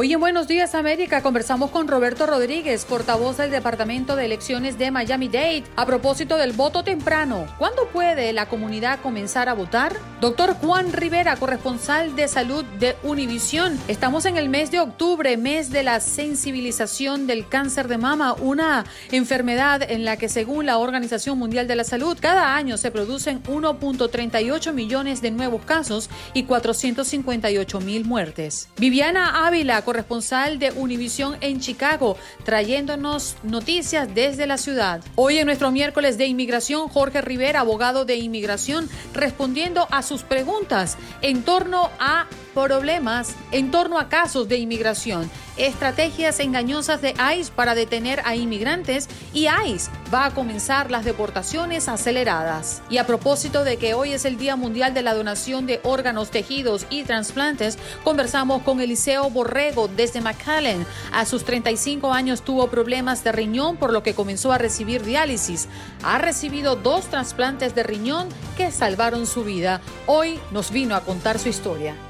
Hoy en Buenos Días América conversamos con Roberto Rodríguez, portavoz del Departamento de Elecciones de Miami-Dade, a propósito del voto temprano. ¿Cuándo puede la comunidad comenzar a votar? Doctor Juan Rivera, corresponsal de salud de Univisión. Estamos en el mes de octubre, mes de la sensibilización del cáncer de mama, una enfermedad en la que según la Organización Mundial de la Salud, cada año se producen 1.38 millones de nuevos casos y 458 mil muertes. Viviana Ávila, corresponsal de Univisión en Chicago, trayéndonos noticias desde la ciudad. Hoy en nuestro miércoles de inmigración, Jorge Rivera, abogado de inmigración, respondiendo a sus preguntas en torno a problemas en torno a casos de inmigración, estrategias engañosas de ICE para detener a inmigrantes y ICE va a comenzar las deportaciones aceleradas. Y a propósito de que hoy es el Día Mundial de la Donación de Órganos, Tejidos y Transplantes, conversamos con Eliseo Borrego desde McAllen. A sus 35 años tuvo problemas de riñón por lo que comenzó a recibir diálisis. Ha recibido dos trasplantes de riñón que salvaron su vida. Hoy nos vino a contar su historia.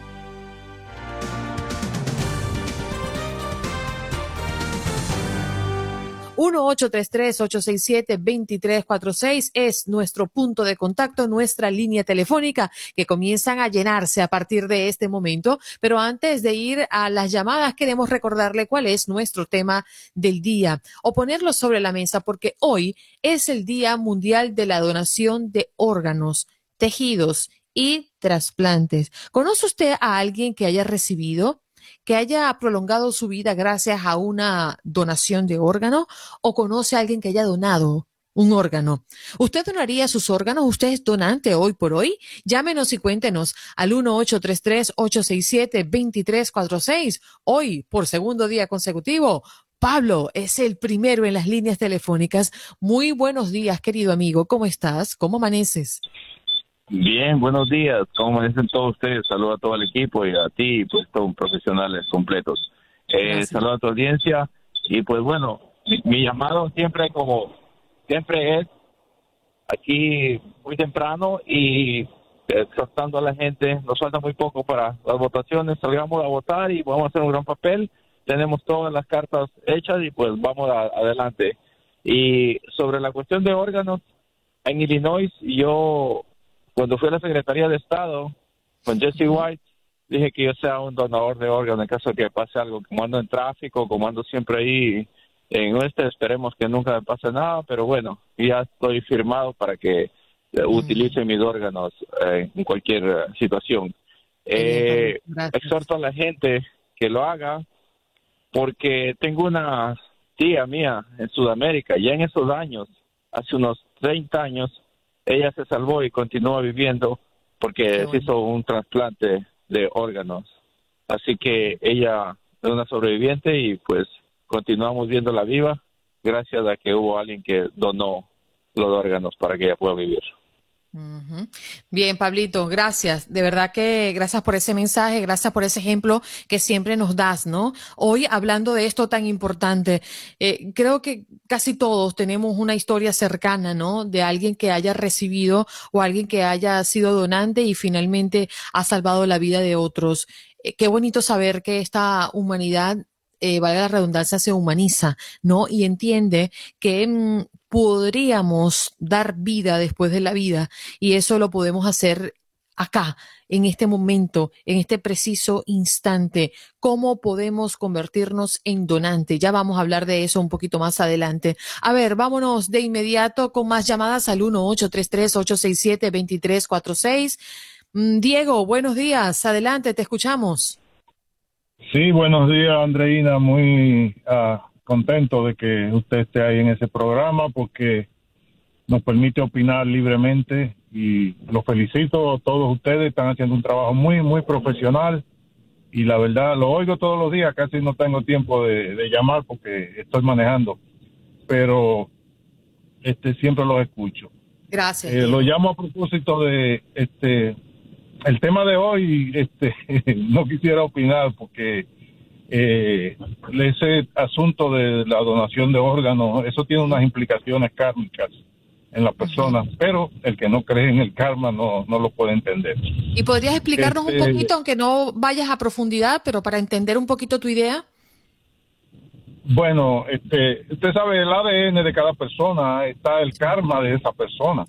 1-833-867-2346 es nuestro punto de contacto, nuestra línea telefónica que comienzan a llenarse a partir de este momento. Pero antes de ir a las llamadas, queremos recordarle cuál es nuestro tema del día o ponerlo sobre la mesa porque hoy es el Día Mundial de la Donación de Órganos, Tejidos y Trasplantes. ¿Conoce usted a alguien que haya recibido que haya prolongado su vida gracias a una donación de órgano o conoce a alguien que haya donado un órgano. ¿Usted donaría sus órganos? ¿Usted es donante hoy por hoy? Llámenos y cuéntenos al 1-833-867-2346. Hoy, por segundo día consecutivo, Pablo es el primero en las líneas telefónicas. Muy buenos días, querido amigo. ¿Cómo estás? ¿Cómo amaneces? Bien, buenos días. ¿Cómo dicen todos ustedes? Saludos a todo el equipo y a ti, pues todos profesionales completos. Eh, saludos a tu audiencia y pues bueno, mi, llamado siempre como siempre es aquí muy temprano y exhortando a la gente, nos falta muy poco para las votaciones, salgamos a votar y vamos a hacer un gran papel, tenemos todas las cartas hechas y pues vamos adelante. Y sobre la cuestión de órganos, en Illinois yo cuando fui a la Secretaría de Estado con Jesse White, dije que yo sea un donador de órganos en caso de que pase algo, como ando en tráfico, como ando siempre ahí en este, esperemos que nunca me pase nada, pero bueno, ya estoy firmado para que eh, utilice mis órganos eh, en cualquier eh, situación. exhorto a la gente que lo haga porque tengo una tía mía en Sudamérica, ya en esos años, hace unos 30 años, ella se salvó y continúa viviendo porque se hizo un trasplante de órganos. Así que ella es una sobreviviente y pues continuamos viéndola viva gracias a que hubo alguien que donó los órganos para que ella pueda vivir. Bien, Pablito, gracias. De verdad que gracias por ese mensaje, gracias por ese ejemplo que siempre nos das, ¿no? Hoy hablando de esto tan importante, eh, creo que casi todos tenemos una historia cercana, ¿no? De alguien que haya recibido o alguien que haya sido donante y finalmente ha salvado la vida de otros. Eh, qué bonito saber que esta humanidad eh, valga la redundancia, se humaniza, ¿no? Y entiende que mm, podríamos dar vida después de la vida y eso lo podemos hacer acá, en este momento, en este preciso instante, cómo podemos convertirnos en donante. Ya vamos a hablar de eso un poquito más adelante. A ver, vámonos de inmediato con más llamadas al 1-833-867-2346. Mm, Diego, buenos días. Adelante, te escuchamos. Sí, buenos días, Andreina. Muy uh, contento de que usted esté ahí en ese programa porque nos permite opinar libremente y los felicito a todos ustedes. Están haciendo un trabajo muy, muy profesional y la verdad lo oigo todos los días. Casi no tengo tiempo de, llamar porque estoy manejando, pero este siempre los escucho. Gracias. Eh, lo llamo a propósito de este el tema de hoy, este, no quisiera opinar porque eh, ese asunto de la donación de órganos, eso tiene unas implicaciones kármicas en la persona, pero el que no cree en el karma no, no lo puede entender. ¿Y podrías explicarnos un este, poquito, aunque no vayas a profundidad, pero para entender un poquito tu idea? Bueno, este, usted sabe, el ADN de cada persona está el karma de esa persona.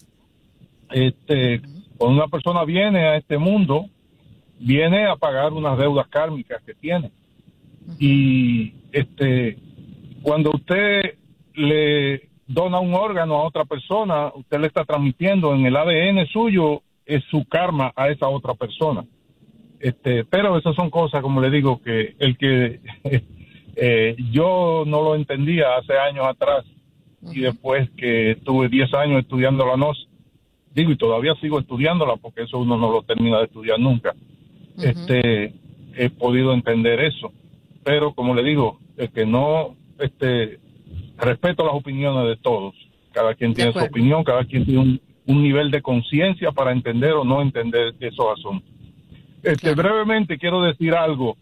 Este, cuando una persona viene a este mundo, viene a pagar unas deudas kármicas que tiene. Y este, cuando usted le dona un órgano a otra persona, usted le está transmitiendo en el ADN suyo es su karma a esa otra persona. Este, pero esas son cosas, como le digo, que el que eh, yo no lo entendía hace años atrás y después que estuve 10 años estudiando la NOS, digo, y todavía sigo estudiándola porque eso uno no lo termina de estudiar nunca, este, he podido entender eso. Pero como le digo, que no, este, respeto las opiniones de todos. Cada quien tiene su opinión, cada quien tiene un, nivel de conciencia para entender o no entender esos asuntos. Este, Brevemente quiero decir algo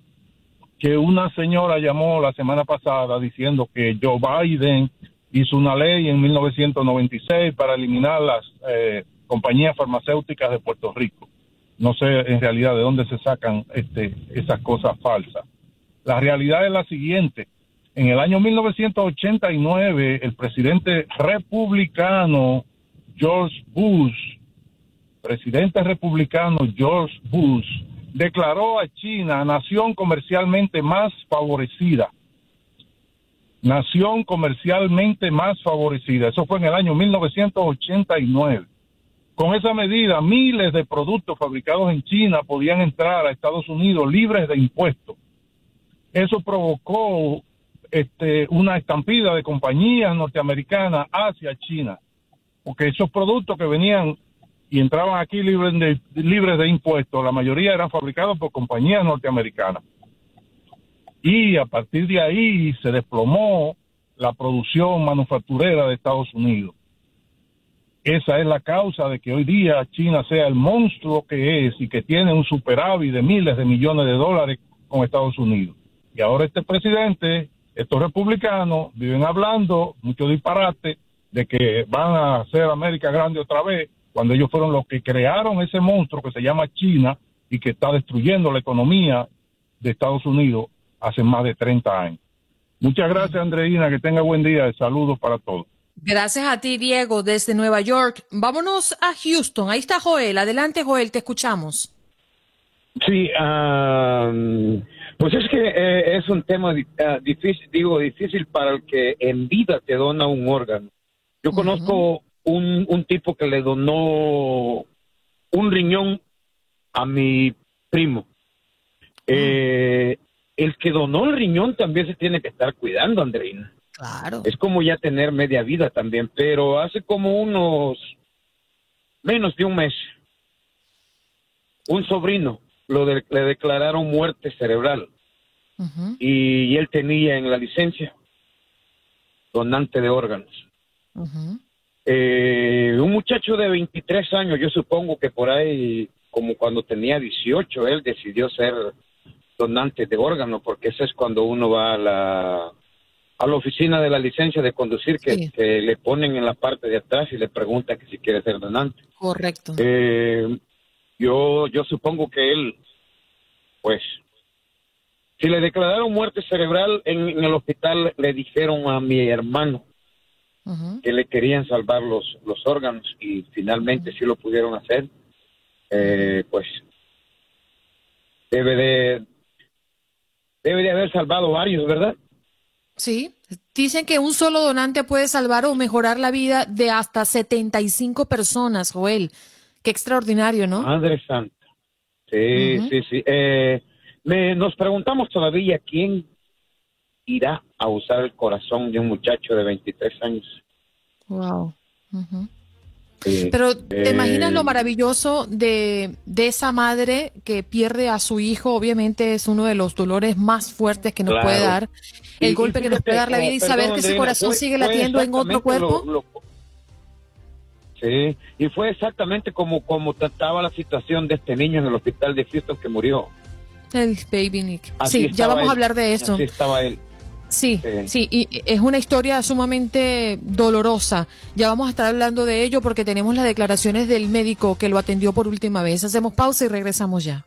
que una señora llamó la semana pasada diciendo que Joe Biden hizo una ley en 1996 para eliminar las eh, compañías farmacéuticas de Puerto Rico. No sé en realidad de dónde se sacan este, esas cosas falsas. La realidad es la siguiente. En el año 1989, el presidente republicano George Bush, presidente republicano George Bush, declaró a China nación comercialmente más favorecida. Nación comercialmente más favorecida. Eso fue en el año 1989. Con esa medida, miles de productos fabricados en China podían entrar a Estados Unidos libres de impuestos. Eso provocó este, una estampida de compañías norteamericanas hacia China, porque esos productos que venían y entraban aquí libres de, libres de impuestos, la mayoría eran fabricados por compañías norteamericanas. Y a partir de ahí se desplomó la producción manufacturera de Estados Unidos. Esa es la causa de que hoy día China sea el monstruo que es y que tiene un superávit de miles de millones de dólares con Estados Unidos. Y ahora este presidente, estos republicanos, viven hablando mucho disparate de que van a hacer América grande otra vez, cuando ellos fueron los que crearon ese monstruo que se llama China y que está destruyendo la economía de Estados Unidos hace más de 30 años. Muchas gracias, Andreina. Que tenga buen día. Saludos para todos. Gracias a ti, Diego, desde Nueva York. Vámonos a Houston. Ahí está Joel. Adelante, Joel, te escuchamos. Sí, pues es que eh, es un tema ah, difícil, digo, difícil para el que en vida te dona un órgano. Yo conozco un, un tipo que le donó un riñón a mi primo. Eh, el que donó el riñón también se tiene que estar cuidando, Andreina. Claro. Es como ya tener media vida también, pero hace como unos menos de un mes, un sobrino lo le declararon muerte cerebral y, él tenía en la licencia donante de órganos. Eh, un muchacho de 23 años, yo supongo que por ahí, como cuando tenía 18, él decidió ser donante de órganos, porque ese es cuando uno va a la a la oficina de la licencia de conducir que, le ponen en la parte de atrás y le pregunta que si quiere ser donante. Correcto. Eh, yo, yo supongo que él, pues, si le declararon muerte cerebral en, el hospital, le dijeron a mi hermano que le querían salvar los, los órganos y finalmente sí lo pudieron hacer. Eh, pues debe de debe de haber salvado varios, ¿verdad? Sí, dicen que un solo donante puede salvar o mejorar la vida de hasta 75 personas, Joel. Qué extraordinario, ¿no? Madre Santa. Sí, sí, sí. Eh, nos preguntamos todavía quién irá a usar el corazón de un muchacho de 23 años. Wow. Pero ¿te imaginas lo eh, maravilloso de, de, esa madre que pierde a su hijo? Obviamente es uno de los dolores más fuertes que nos puede dar. El golpe que nos puede dar la vida y saber que ese corazón sigue latiendo en otro cuerpo. Sí, y fue exactamente como, como trataba la situación de este niño en el hospital de Houston que murió. El baby Nick. sí, ya vamos a hablar de eso. Así estaba él. Sí, sí, y es una historia sumamente dolorosa. Ya vamos a estar hablando de ello porque tenemos las declaraciones del médico que lo atendió por última vez. Hacemos pausa y regresamos ya.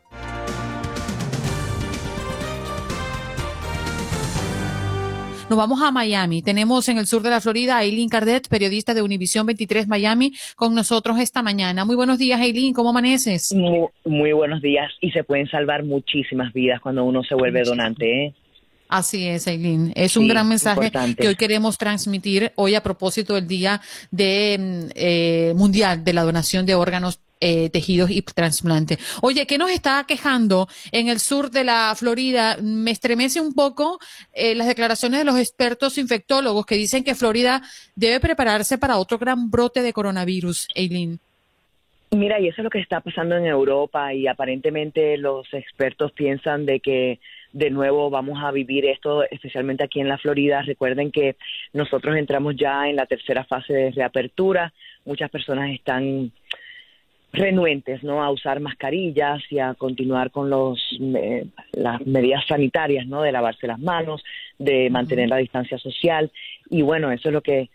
Nos vamos a Miami. Tenemos en el sur de la Florida a Eileen Cardet, periodista de Univisión 23 Miami, con nosotros esta mañana. Muy buenos días, Eileen. ¿Cómo amaneces? Muy, buenos días. Y se pueden salvar muchísimas vidas cuando uno se vuelve donante, ¿eh? Así es, Eileen. Es un gran mensaje que hoy queremos transmitir hoy a propósito del Día de, mm, eh, Mundial de la Donación de Órganos eh, tejidos y trasplante. Oye, ¿qué nos está quejando en el sur de la Florida? Me estremece un poco eh, las declaraciones de los expertos infectólogos que dicen que Florida debe prepararse para otro gran brote de coronavirus, Eileen. Mira, y eso es lo que está pasando en Europa y aparentemente los expertos piensan de que de nuevo vamos a vivir esto, especialmente aquí en la Florida. Recuerden que nosotros entramos ya en la tercera fase de reapertura. Muchas personas están renuentes no a usar mascarillas y a continuar con los eh, las medidas sanitarias no de lavarse las manos de mantener la distancia social. Y bueno eso es lo que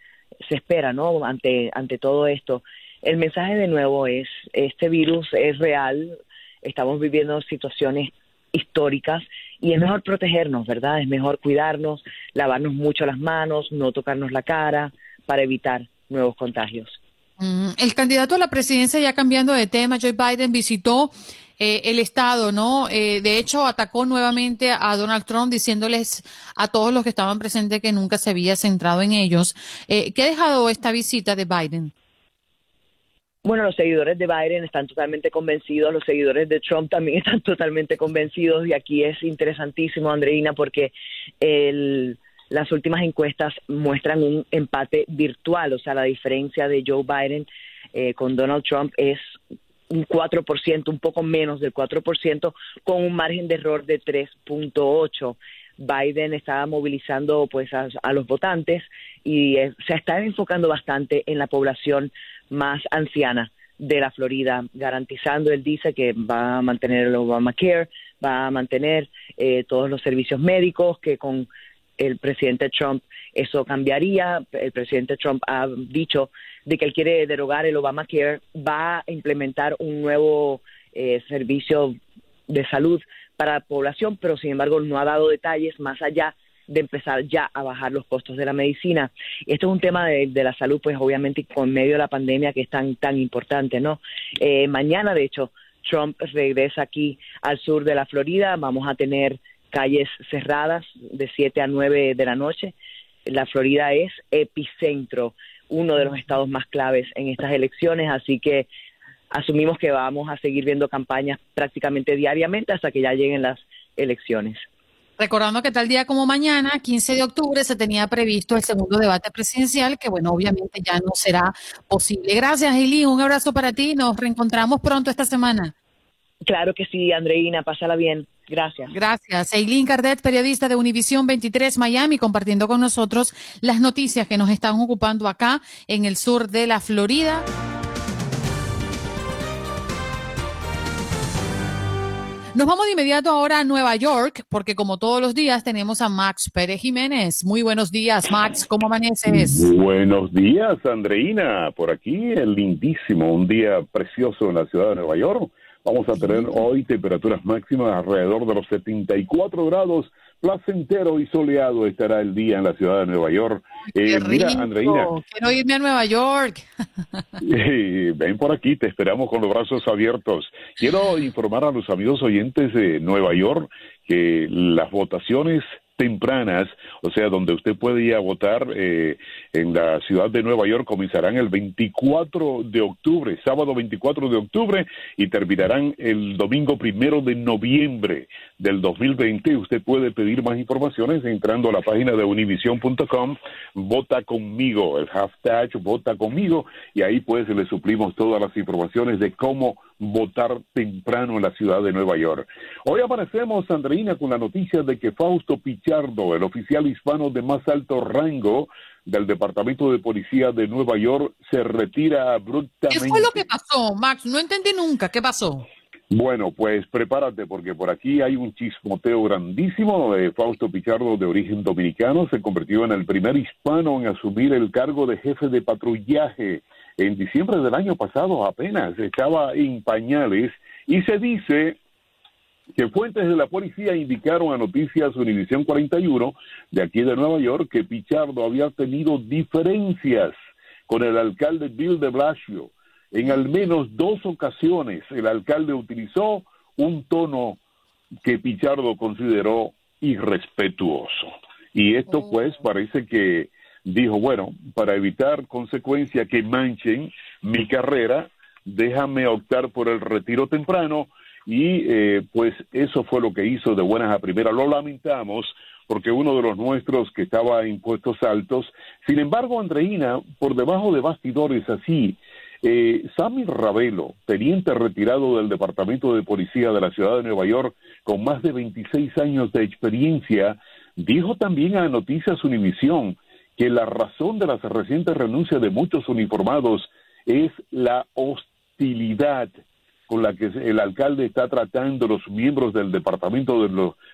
se espera no ante ante todo esto. El mensaje de nuevo es este virus es real estamos viviendo situaciones históricas y es mejor protegernos verdad es mejor cuidarnos lavarnos mucho las manos no tocarnos la cara para evitar nuevos contagios. Mm, el candidato a la presidencia, ya cambiando de tema, Joe Biden visitó eh, el Estado, ¿no? Eh, de hecho, atacó nuevamente a Donald Trump diciéndoles a todos los que estaban presentes que nunca se había centrado en ellos. Eh, ¿Qué ha dejado esta visita de Biden? Bueno, los seguidores de Biden están totalmente convencidos, los seguidores de Trump también están totalmente convencidos y aquí es interesantísimo, Andreina, porque el las últimas encuestas muestran un empate virtual, o sea, la diferencia de Joe Biden eh, con Donald Trump es un 4%, un poco menos del 4%, con un margen de error de 3.8. Biden está movilizando pues a, los votantes y eh, se está enfocando bastante en la población más anciana de la Florida, garantizando, él dice que va a mantener el Obamacare, va a mantener eh, todos los servicios médicos, que con el presidente Trump eso cambiaría. El presidente Trump ha dicho de que él quiere derogar el Obamacare, va a implementar un nuevo eh, servicio de salud para la población, pero sin embargo no ha dado detalles más allá de empezar ya a bajar los costos de la medicina. Esto es un tema de, la salud, pues obviamente con medio de la pandemia que es tan, tan importante, ¿no? Eh, mañana, de hecho, Trump regresa aquí al sur de la Florida, vamos a tener calles cerradas de 7 a 9 de la noche. La Florida es epicentro, uno de los estados más claves en estas elecciones, así que asumimos que vamos a seguir viendo campañas prácticamente diariamente hasta que ya lleguen las elecciones. Recordando que tal día como mañana, 15 de octubre, se tenía previsto el segundo debate presidencial, que bueno, obviamente ya no será posible. Gracias, Eli. Un abrazo para ti. Nos reencontramos pronto esta semana. Claro que sí, Andreina. Pásala bien. Gracias. Gracias. Eileen Cardet, periodista de Univisión 23 Miami, compartiendo con nosotros las noticias que nos están ocupando acá en el sur de la Florida. Nos vamos de inmediato ahora a Nueva York, porque como todos los días tenemos a Max Pérez Jiménez. Muy buenos días, Max. ¿Cómo amaneces? Buenos días, Andreina. Por aquí, el lindísimo, un día precioso en la ciudad de Nueva York. Vamos a tener hoy temperaturas máximas alrededor de los 74 grados. Placentero y soleado estará el día en la ciudad de Nueva York. Eh, mira, Andreina. Quiero irme a Nueva York. ven por aquí, te esperamos con los brazos abiertos. Quiero informar a los amigos oyentes de Nueva York que las votaciones tempranas, o sea, donde usted puede ir a votar eh, en la ciudad de Nueva York, comenzarán el 24 de octubre, sábado 24 de octubre, y terminarán el domingo primero de noviembre del 2020. Usted puede pedir más informaciones entrando a la página de univision.com, vota conmigo, el hashtag vota conmigo, y ahí pues le suplimos todas las informaciones de cómo votar temprano en la ciudad de Nueva York. Hoy aparecemos, Andreina, con la noticia de que Fausto Pichardo, el oficial hispano de más alto rango del Departamento de Policía de Nueva York, se retira abruptamente. ¿Qué fue lo que pasó, Max? No entendí nunca. ¿Qué pasó? Bueno, pues prepárate porque por aquí hay un chismoteo grandísimo. de Fausto Pichardo, de origen dominicano, se convirtió en el primer hispano en asumir el cargo de jefe de patrullaje en diciembre del año pasado apenas estaba en pañales y se dice que fuentes de la policía indicaron a Noticias Univisión 41 de aquí de Nueva York que Pichardo había tenido diferencias con el alcalde Bill de Blasio. En al menos dos ocasiones el alcalde utilizó un tono que Pichardo consideró irrespetuoso. Y esto oh. pues parece que dijo, bueno, para evitar consecuencias que manchen mi carrera, déjame optar por el retiro temprano y eh, pues eso fue lo que hizo de buenas a primeras. Lo lamentamos porque uno de los nuestros que estaba en puestos altos, sin embargo, Andreina, por debajo de bastidores así, eh, Sammy Ravelo, teniente retirado del Departamento de Policía de la Ciudad de Nueva York, con más de 26 años de experiencia, dijo también a Noticias Univisión que la razón de las recientes renuncias de muchos uniformados es la hostilidad con la que el alcalde está tratando los miembros del Departamento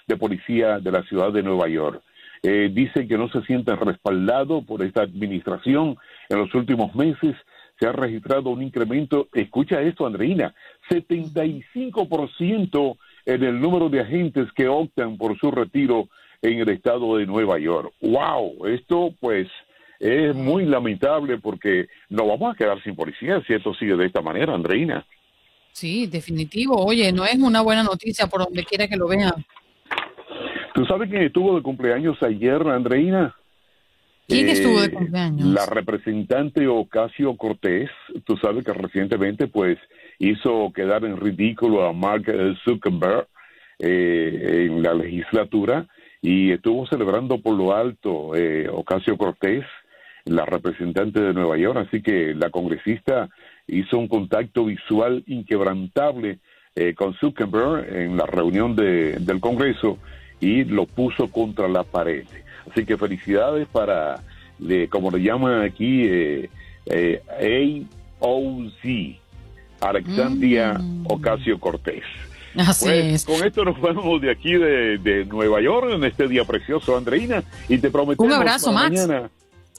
de, Policía de la ciudad de Nueva York. Eh, dice que no se sienten respaldados por esta administración. En los últimos meses se ha registrado un incremento, escucha esto, Andreina, 75% en el número de agentes que optan por su retiro en el estado de Nueva York. ¡Wow! Esto pues es muy lamentable porque nos vamos a quedar sin policía si esto sigue de esta manera, Andreina. Sí, definitivo. Oye, no es una buena noticia por donde quiera que lo vean. ¿Tú sabes quién estuvo de cumpleaños ayer, Andreina? ¿Quién estuvo de eh, cumpleaños? La representante Ocasio Cortés, tú sabes que recientemente pues hizo quedar en ridículo a Mark Zuckerberg eh, en la legislatura y estuvo celebrando por lo alto eh, Ocasio Cortés, la representante de Nueva York, así que la congresista hizo un contacto visual inquebrantable eh, con Zuckerberg en la reunión de, del Congreso y lo puso contra la pared. Así que felicidades para, como le llaman aquí, eh, eh, AOC, Alexandria mm. Ocasio Cortés. Así pues, Con esto nos vamos de aquí de, Nueva York en este día precioso, Andreina, y te prometemos un abrazo, Max. Mañana.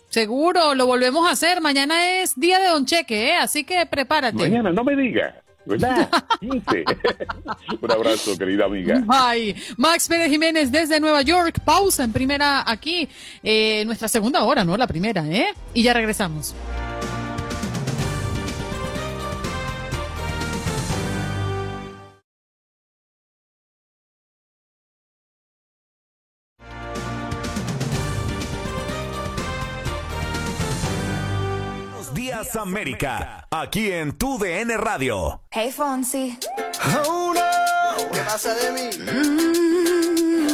Seguro, lo volvemos a hacer. Mañana es día de Don Cheque, ¿eh? así que prepárate. Mañana, no me digas. ¿Verdad? 15. Un abrazo, querida amiga. Bye. Max Pérez Jiménez desde Nueva York. Pausa en primera aquí. Eh, nuestra segunda hora, ¿no? La primera, ¿eh? Y ya regresamos. América, aquí en tu DN Radio. Hey Fonsi. Oh no, ¿qué pasa de mí? Mm.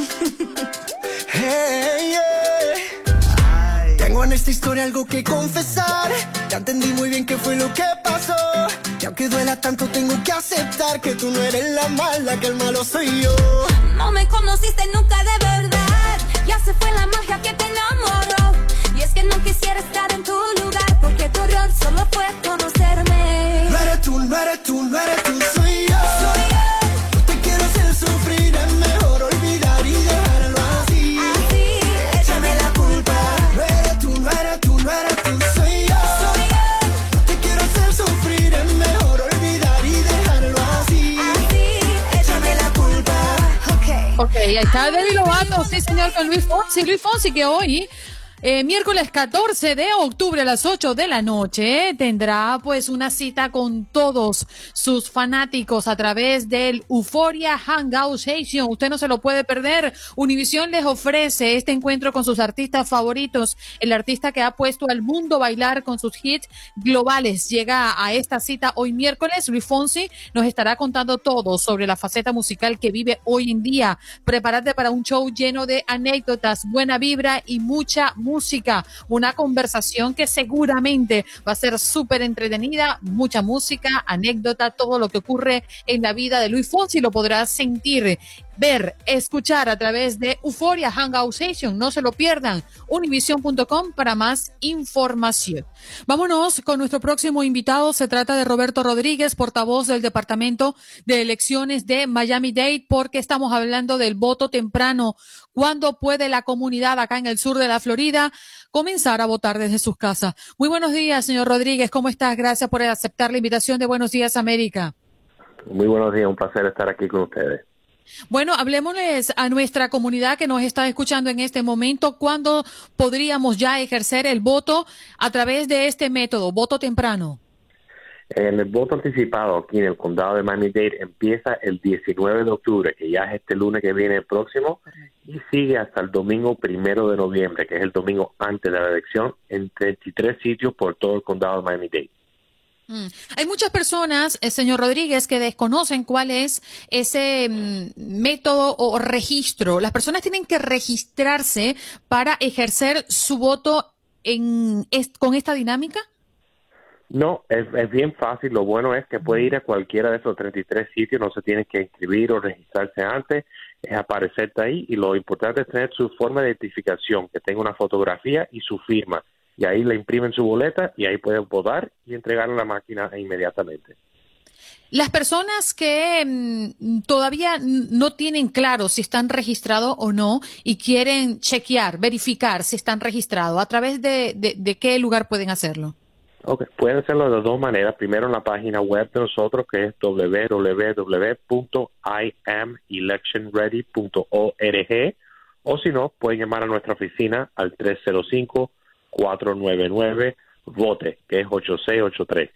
hey, yeah. Tengo en esta historia algo que confesar. Ya entendí muy bien qué fue lo que pasó. Y aunque duela tanto, tengo que aceptar que tú no eres la mala, que el malo soy yo. No me conociste nunca de verdad. Ya se fue la magia que te enamoró. Y es que no quisiera estar en tu lugar solo fue conocerme. No eres tú, no eres tú, no eres tú, soy yo. Soy yo. No te quiero hacer sufrir, es mejor olvidar y dejarlo así. Así, échame la culpa. No eres tú, no eres tú, no eres tú, soy yo. Soy yo. No te quiero hacer sufrir, es mejor olvidar y dejarlo así. Así, échame la culpa. Ok. Ok, ahí está Demi Lovato, sí señor, con Luis Fonsi. Luis Fonsi que hoy eh, miércoles 14 de octubre a las 8 de la noche tendrá pues una cita con todos sus fanáticos a través del Euphoria Hangout Station. Usted no se lo puede perder. Univision les ofrece este encuentro con sus artistas favoritos. El artista que ha puesto al mundo a bailar con sus hits globales llega a esta cita hoy miércoles. Luis Fonsi nos estará contando todo sobre la faceta musical que vive hoy en día. Prepárate para un show lleno de anécdotas, buena vibra y mucha, una conversación que seguramente va a ser súper entretenida, mucha música, anécdota, todo lo que ocurre en la vida de Luis Fonsi lo podrás sentir ver, escuchar a través de Euphoria Hangout Station. No se lo pierdan. Univision.com para más información. Vámonos con nuestro próximo invitado. Se trata de Roberto Rodríguez, portavoz del Departamento de Elecciones de Miami-Dade, porque estamos hablando del voto temprano. ¿Cuándo puede la comunidad acá en el sur de la Florida comenzar a votar desde sus casas? Muy buenos días, señor Rodríguez. ¿Cómo estás? Gracias por aceptar la invitación de Buenos Días, América. Muy buenos días. Un placer estar aquí con ustedes. Bueno, hablemosles a nuestra comunidad que nos está escuchando en este momento, ¿cuándo podríamos ya ejercer el voto a través de este método, voto temprano? El voto anticipado aquí en el condado de Miami-Dade empieza el 19 de octubre, que ya es este lunes que viene el próximo, y sigue hasta el domingo primero de noviembre, que es el domingo antes de la elección, en 33 sitios por todo el condado de Miami-Dade. Mm. Hay muchas personas, eh, señor Rodríguez, que desconocen cuál es ese mm, método o registro. Las personas tienen que registrarse para ejercer su voto en, con esta dinámica. No, es, es, bien fácil. Lo bueno es que puede ir a cualquiera de esos 33 sitios, no se tiene que inscribir o registrarse antes, es aparecerte ahí y lo importante es tener su forma de identificación, que tenga una fotografía y su firma y ahí le imprimen su boleta y ahí pueden votar y entregar la máquina inmediatamente. Las personas que mm, todavía no tienen claro si están registrados o no y quieren chequear, verificar si están registrados, ¿a través de, de, qué lugar pueden hacerlo? Okay. Pueden hacerlo de dos maneras. Primero en la página web de nosotros, que es www.imelectionready.org, o si no, pueden llamar a nuestra oficina al 305 499 vote, que es 8683.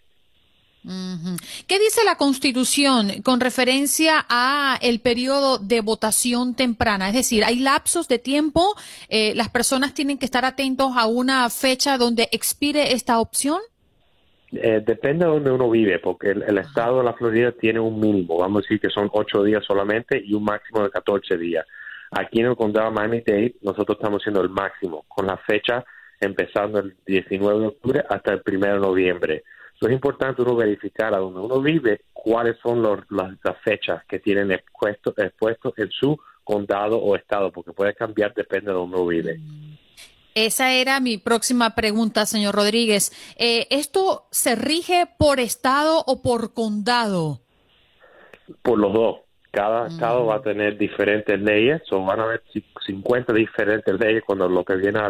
¿Qué dice la Constitución con referencia a el periodo de votación temprana? Es decir, hay lapsos de tiempo, eh, las personas tienen que estar atentos a una fecha donde expire esta opción. Eh, depende de donde uno vive, porque el, estado de la Florida tiene un mínimo, vamos a decir que son ocho días solamente y un máximo de 14 días. Aquí en el condado de Miami-Dade nosotros estamos haciendo el máximo con la fecha empezando el 19 de octubre hasta el 1 de noviembre. es importante uno verificar a donde uno vive cuáles son las, fechas que tienen expuestos expuesto en su condado o estado, porque puede cambiar depende de donde uno vive. Esa era mi próxima pregunta, señor Rodríguez. Eh, ¿Esto se rige por estado o por condado? Por los dos. Cada estado va a tener diferentes leyes, o van a haber 50 diferentes leyes cuando lo que viene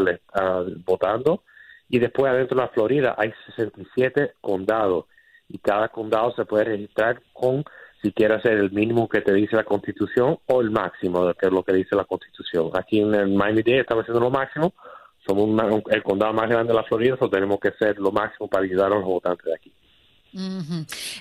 votando. Y después adentro de la Florida hay 67 condados y cada condado se puede registrar con si quiere hacer el mínimo que te dice la Constitución o el máximo de que es lo que dice la Constitución. Aquí en el Miami-Dade estamos haciendo lo máximo. Somos el condado más grande de la Florida, so tenemos que hacer lo máximo para ayudar a los votantes de aquí.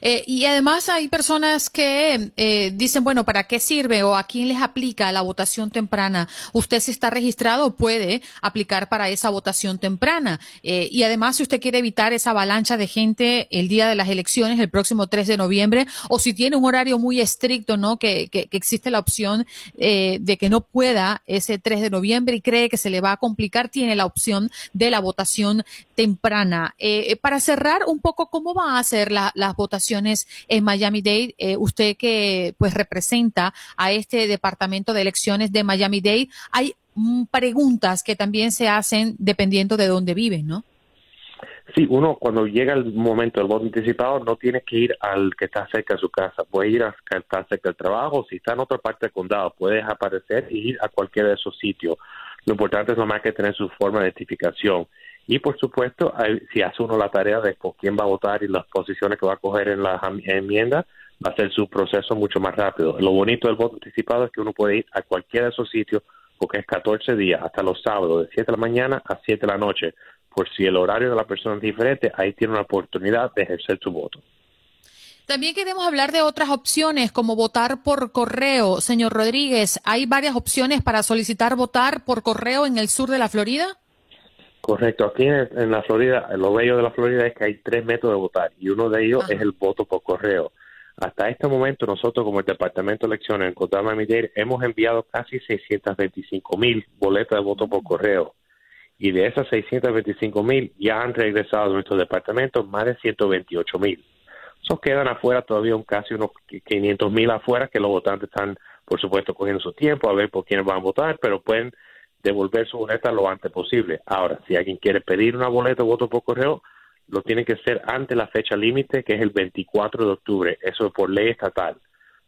Eh, y además hay personas que eh, dicen, bueno, ¿para qué sirve o a quién les aplica la votación temprana? Usted si está registrado puede aplicar para esa votación temprana. Eh, y además, si usted quiere evitar esa avalancha de gente el día de las elecciones, el próximo 3 de noviembre, o si tiene un horario muy estricto, ¿no? Que, que, existe la opción de que no pueda ese 3 de noviembre y cree que se le va a complicar, tiene la opción de la votación temprana. para cerrar un poco, ¿cómo va a ser? Las votaciones en Miami-Dade. Eh, usted que pues representa a este departamento de elecciones de Miami-Dade, hay mm, preguntas que también se hacen dependiendo de dónde vive, ¿no? Sí, uno cuando llega el momento del voto anticipado no tiene que ir al que está cerca de su casa, puede ir al que está cerca del trabajo, si está en otra parte del condado, puede aparecer y ir a cualquiera de esos sitios. Lo importante es nomás que tener su forma de identificación. Y por supuesto, si hace uno la tarea de por quién va a votar y las posiciones que va a coger en las enmiendas, va a ser su proceso mucho más rápido. Lo bonito del voto anticipado es que uno puede ir a cualquiera de esos sitios porque es 14 días, hasta los sábados, de 7 de la mañana a 7 de la noche. Por si el horario de la persona es diferente, ahí tiene una oportunidad de ejercer su voto. También queremos hablar de otras opciones, como votar por correo. Señor Rodríguez, ¿hay varias opciones para solicitar votar por correo en el sur de la Florida? Correcto. Aquí en, la Florida, lo bello de la Florida es que hay tres métodos de votar y uno de ellos es el voto por correo. Hasta este momento nosotros como el Departamento de Elecciones en Condado Miami hemos enviado casi 625 mil boletas de voto por correo y de esas 625 mil ya han regresado a nuestro departamento más de 128 mil. Eso quedan afuera todavía un casi unos 500 mil afuera que los votantes están, por supuesto, cogiendo su tiempo a ver por quiénes van a votar, pero pueden devolver su boleta lo antes posible. Ahora, si alguien quiere pedir una boleta o voto por correo, lo tiene que hacer ante la fecha límite, que es el 24 de octubre. Eso es por ley estatal.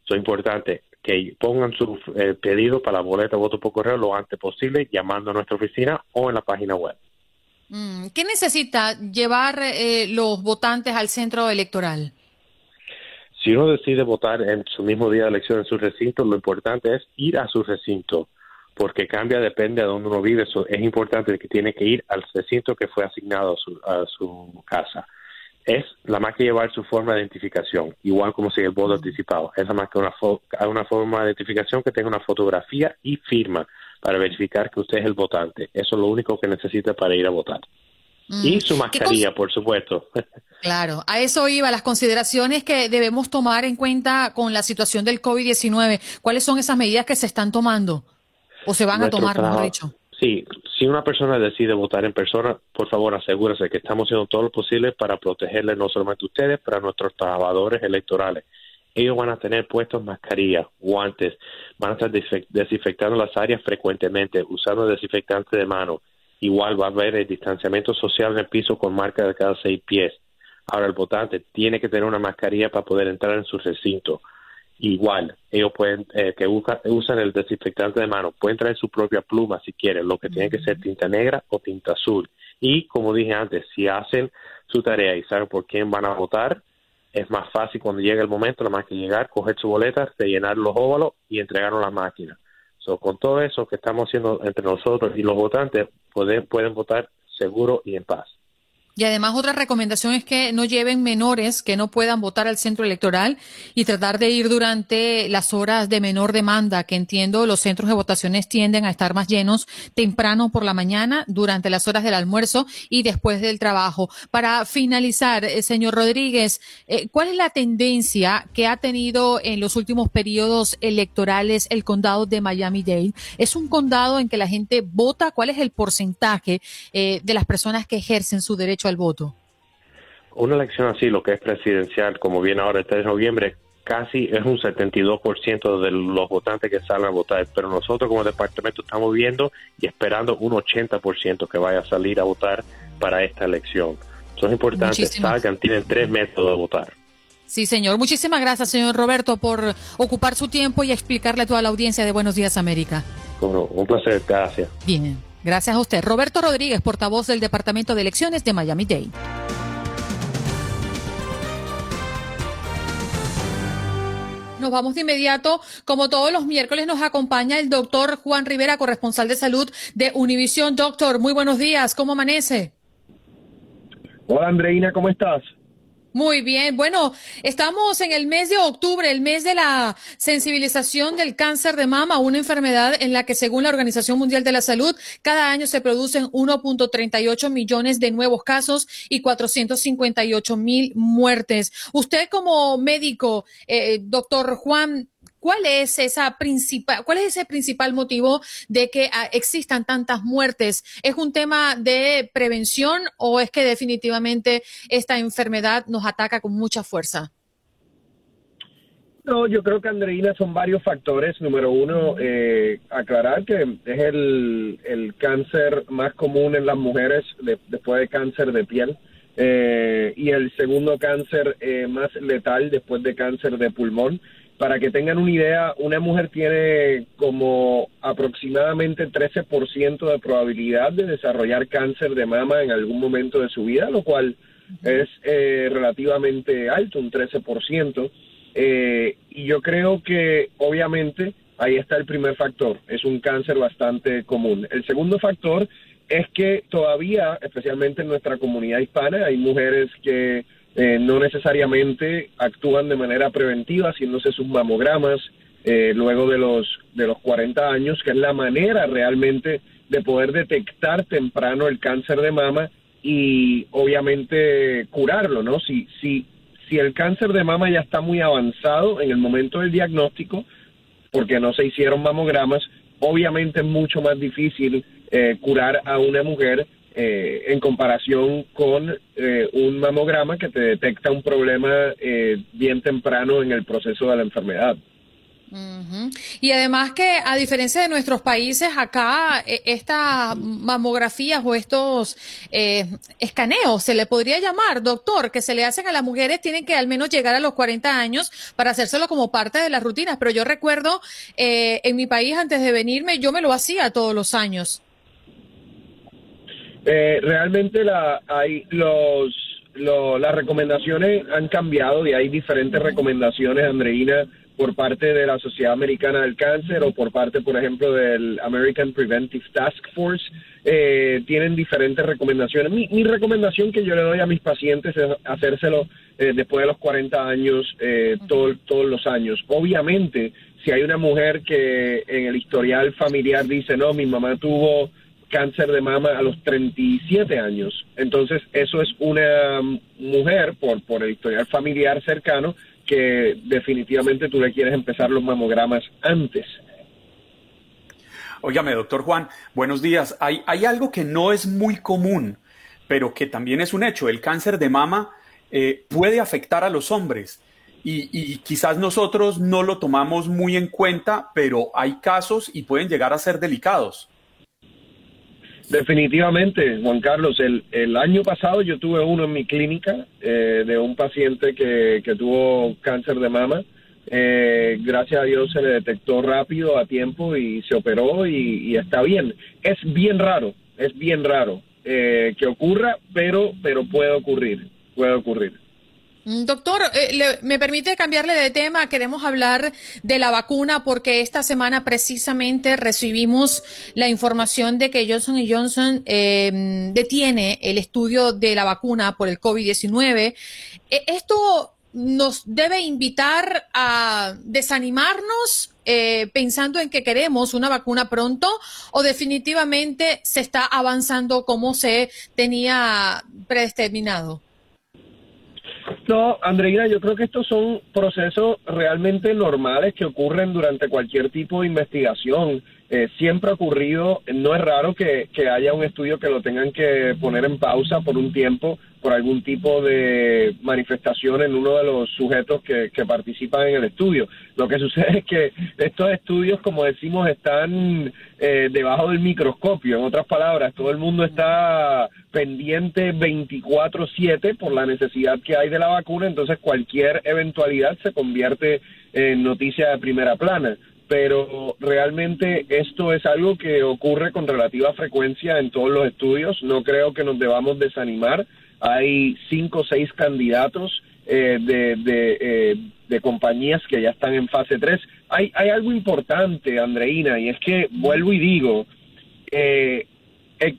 Eso es importante que pongan su eh, pedido para la boleta o voto por correo lo antes posible, llamando a nuestra oficina o en la página web. Mm, ¿Qué necesita llevar eh, los votantes al centro electoral? Si uno decide votar en su mismo día de elección en su recinto, lo importante es ir a su recinto, porque cambia, depende de dónde uno vive. Es importante que tiene que ir al recinto que fue asignado a su, a su casa. Es la más que llevar su forma de identificación, igual como si el voto anticipado. Es la más que una, una forma de identificación que tenga una fotografía y firma para verificar que usted es el votante. Eso es lo único que necesita para ir a votar. Y su mascarilla, por supuesto. Claro, a eso iba, las consideraciones que debemos tomar en cuenta con la situación del COVID-19. ¿Cuáles son esas medidas que se están tomando o se van a tomar, mejor dicho? Sí, si una persona decide votar en persona, por favor asegúrese que estamos haciendo todo lo posible para protegerle no solamente a ustedes, pero a nuestros trabajadores electorales. Ellos van a tener puestos mascarillas, guantes, van a estar desinfectando las áreas frecuentemente, usando desinfectante de mano. Igual va a haber el distanciamiento social en el piso con marca de cada seis pies. Ahora el votante tiene que tener una mascarilla para poder entrar en su recinto. Igual, ellos pueden, eh, que usan el desinfectante de mano, pueden traer su propia pluma si quieren, lo que tiene que ser tinta negra o tinta azul. Y como dije antes, si hacen su tarea y saben por quién van a votar, es más fácil cuando llegue el momento, nada más que llegar, coger su boleta, rellenar los óvalos y entregarlo a la máquina. So, con todo eso que estamos haciendo entre nosotros y los votantes, pueden, pueden votar seguro y en paz. Y además otra recomendación es que no lleven menores que no puedan votar al centro electoral y tratar de ir durante las horas de menor demanda, que entiendo los centros de votaciones tienden a estar más llenos temprano por la mañana, durante las horas del almuerzo y después del trabajo. Para finalizar, eh, señor Rodríguez, eh, ¿cuál es la tendencia que ha tenido en los últimos periodos electorales el condado de Miami-Dade? ¿Es un condado en que la gente vota? ¿Cuál es el porcentaje eh, de las personas que ejercen su derecho al voto? Una elección así, lo que es presidencial, como viene ahora el 3 de noviembre, casi es un 72% de los votantes que salen a votar, pero nosotros como departamento estamos viendo y esperando un 80% que vaya a salir a votar para esta elección. Eso es importante, salgan, tienen tres métodos de votar. Sí, señor. Muchísimas gracias, señor Roberto, por ocupar su tiempo y explicarle a toda la audiencia de Buenos Días América. un placer, gracias. Bien. Gracias a usted. Roberto Rodríguez, portavoz del Departamento de Elecciones de Miami-Dade. Nos vamos de inmediato. Como todos los miércoles nos acompaña el doctor Juan Rivera, corresponsal de salud de Univisión. Doctor, muy buenos días. ¿Cómo amanece? Hola Andreina, ¿cómo estás? Muy bien. Bueno, estamos en el mes de octubre, el mes de la sensibilización del cáncer de mama, una enfermedad en la que según la Organización Mundial de la Salud, cada año se producen 1.38 millones de nuevos casos y 458 mil muertes. Usted como médico, eh, doctor Juan, ¿Cuál es esa principal, cuál es ese principal motivo de que ah, existan tantas muertes? ¿Es un tema de prevención o es que definitivamente esta enfermedad nos ataca con mucha fuerza? No, yo creo que Andreina son varios factores. Número uno, eh, aclarar que es el, cáncer más común en las mujeres después de cáncer de piel. Eh, y el segundo cáncer eh, más letal después de cáncer de pulmón. Para que tengan una idea, una mujer tiene como aproximadamente 13% de probabilidad de desarrollar cáncer de mama en algún momento de su vida, lo cual es eh, relativamente alto, un 13%. Eh, y yo creo que obviamente ahí está el primer factor, es un cáncer bastante común. El segundo factor es que todavía, especialmente en nuestra comunidad hispana, hay mujeres que eh, no necesariamente actúan de manera preventiva haciéndose sus mamogramas eh, luego de los de los 40 años, que es la manera realmente de poder detectar temprano el cáncer de mama y obviamente curarlo, ¿no? Si si si el cáncer de mama ya está muy avanzado en el momento del diagnóstico porque no se hicieron mamogramas, obviamente es mucho más difícil eh, curar a una mujer eh, en comparación con eh, un mamograma que te detecta un problema eh, bien temprano en el proceso de la enfermedad. Ujú. Y además que a diferencia de nuestros países, acá eh, estas mamografías o estos eh, escaneos, se le podría llamar, doctor, que se le hacen a las mujeres, tienen que al menos llegar a los 40 años para hacérselo como parte de las rutinas. Pero yo recuerdo eh, en mi país, antes de venirme, yo me lo hacía todos los años. Eh, realmente la, hay los, lo- las recomendaciones han cambiado y hay diferentes recomendaciones, Andreina, por parte de la Sociedad Americana del Cáncer o por parte, por ejemplo, del American Preventive Task Force. Eh, tienen diferentes recomendaciones. Mi, mi recomendación que yo le doy a mis pacientes es hacérselo eh, después de los 40 años, eh, todo- todos los años. Obviamente, si hay una mujer que en el historial familiar dice, no, mi mamá tuvo cáncer de mama a los 37 años. Entonces, eso es una mujer, por, por el historial familiar cercano, que definitivamente tú le quieres empezar los mamogramas antes. Óigame, doctor Juan, buenos días. Hay, hay algo que no es muy común, pero que también es un hecho. El cáncer de mama eh, puede afectar a los hombres y, y quizás nosotros no lo tomamos muy en cuenta, pero hay casos y pueden llegar a ser delicados. Definitivamente, Juan Carlos. El, el año pasado yo tuve uno en mi clínica eh, de un paciente que, que tuvo cáncer de mama. Eh, gracias a Dios se le detectó rápido, a tiempo y se operó y, y está bien. Es bien raro, es bien raro eh, que ocurra, pero, pero puede ocurrir, puede ocurrir. Mm, Doctor, eh, le- me permite cambiarle de tema. Queremos hablar de la vacuna porque esta semana precisamente recibimos la información de que Johnson Johnson eh, detiene el estudio de la vacuna por el COVID-19. Eh, ¿Esto nos debe invitar a desanimarnos eh, pensando en que queremos una vacuna pronto o definitivamente se está avanzando como se tenía predeterminado? No, Andreina, yo creo que estos son procesos realmente normales que ocurren durante cualquier tipo de investigación. Eh, siempre ha ocurrido, no es raro que, que haya un estudio que lo tengan que poner en pausa por un tiempo por algún tipo de manifestación en uno de los sujetos que, que participan en el estudio. Lo que sucede es que estos estudios, como decimos, están eh, debajo del microscopio. En otras palabras, todo el mundo está pendiente 24/7 por la necesidad que hay de la vacuna, entonces cualquier eventualidad se convierte en noticia de primera plana. Pero realmente esto es algo que ocurre con relativa frecuencia en todos los estudios. No creo que nos debamos desanimar. Hay cinco o seis candidatos eh, de, de, eh, de compañías que ya están en fase 3. Hay, hay algo importante, Andreina, y es que vuelvo y digo, eh,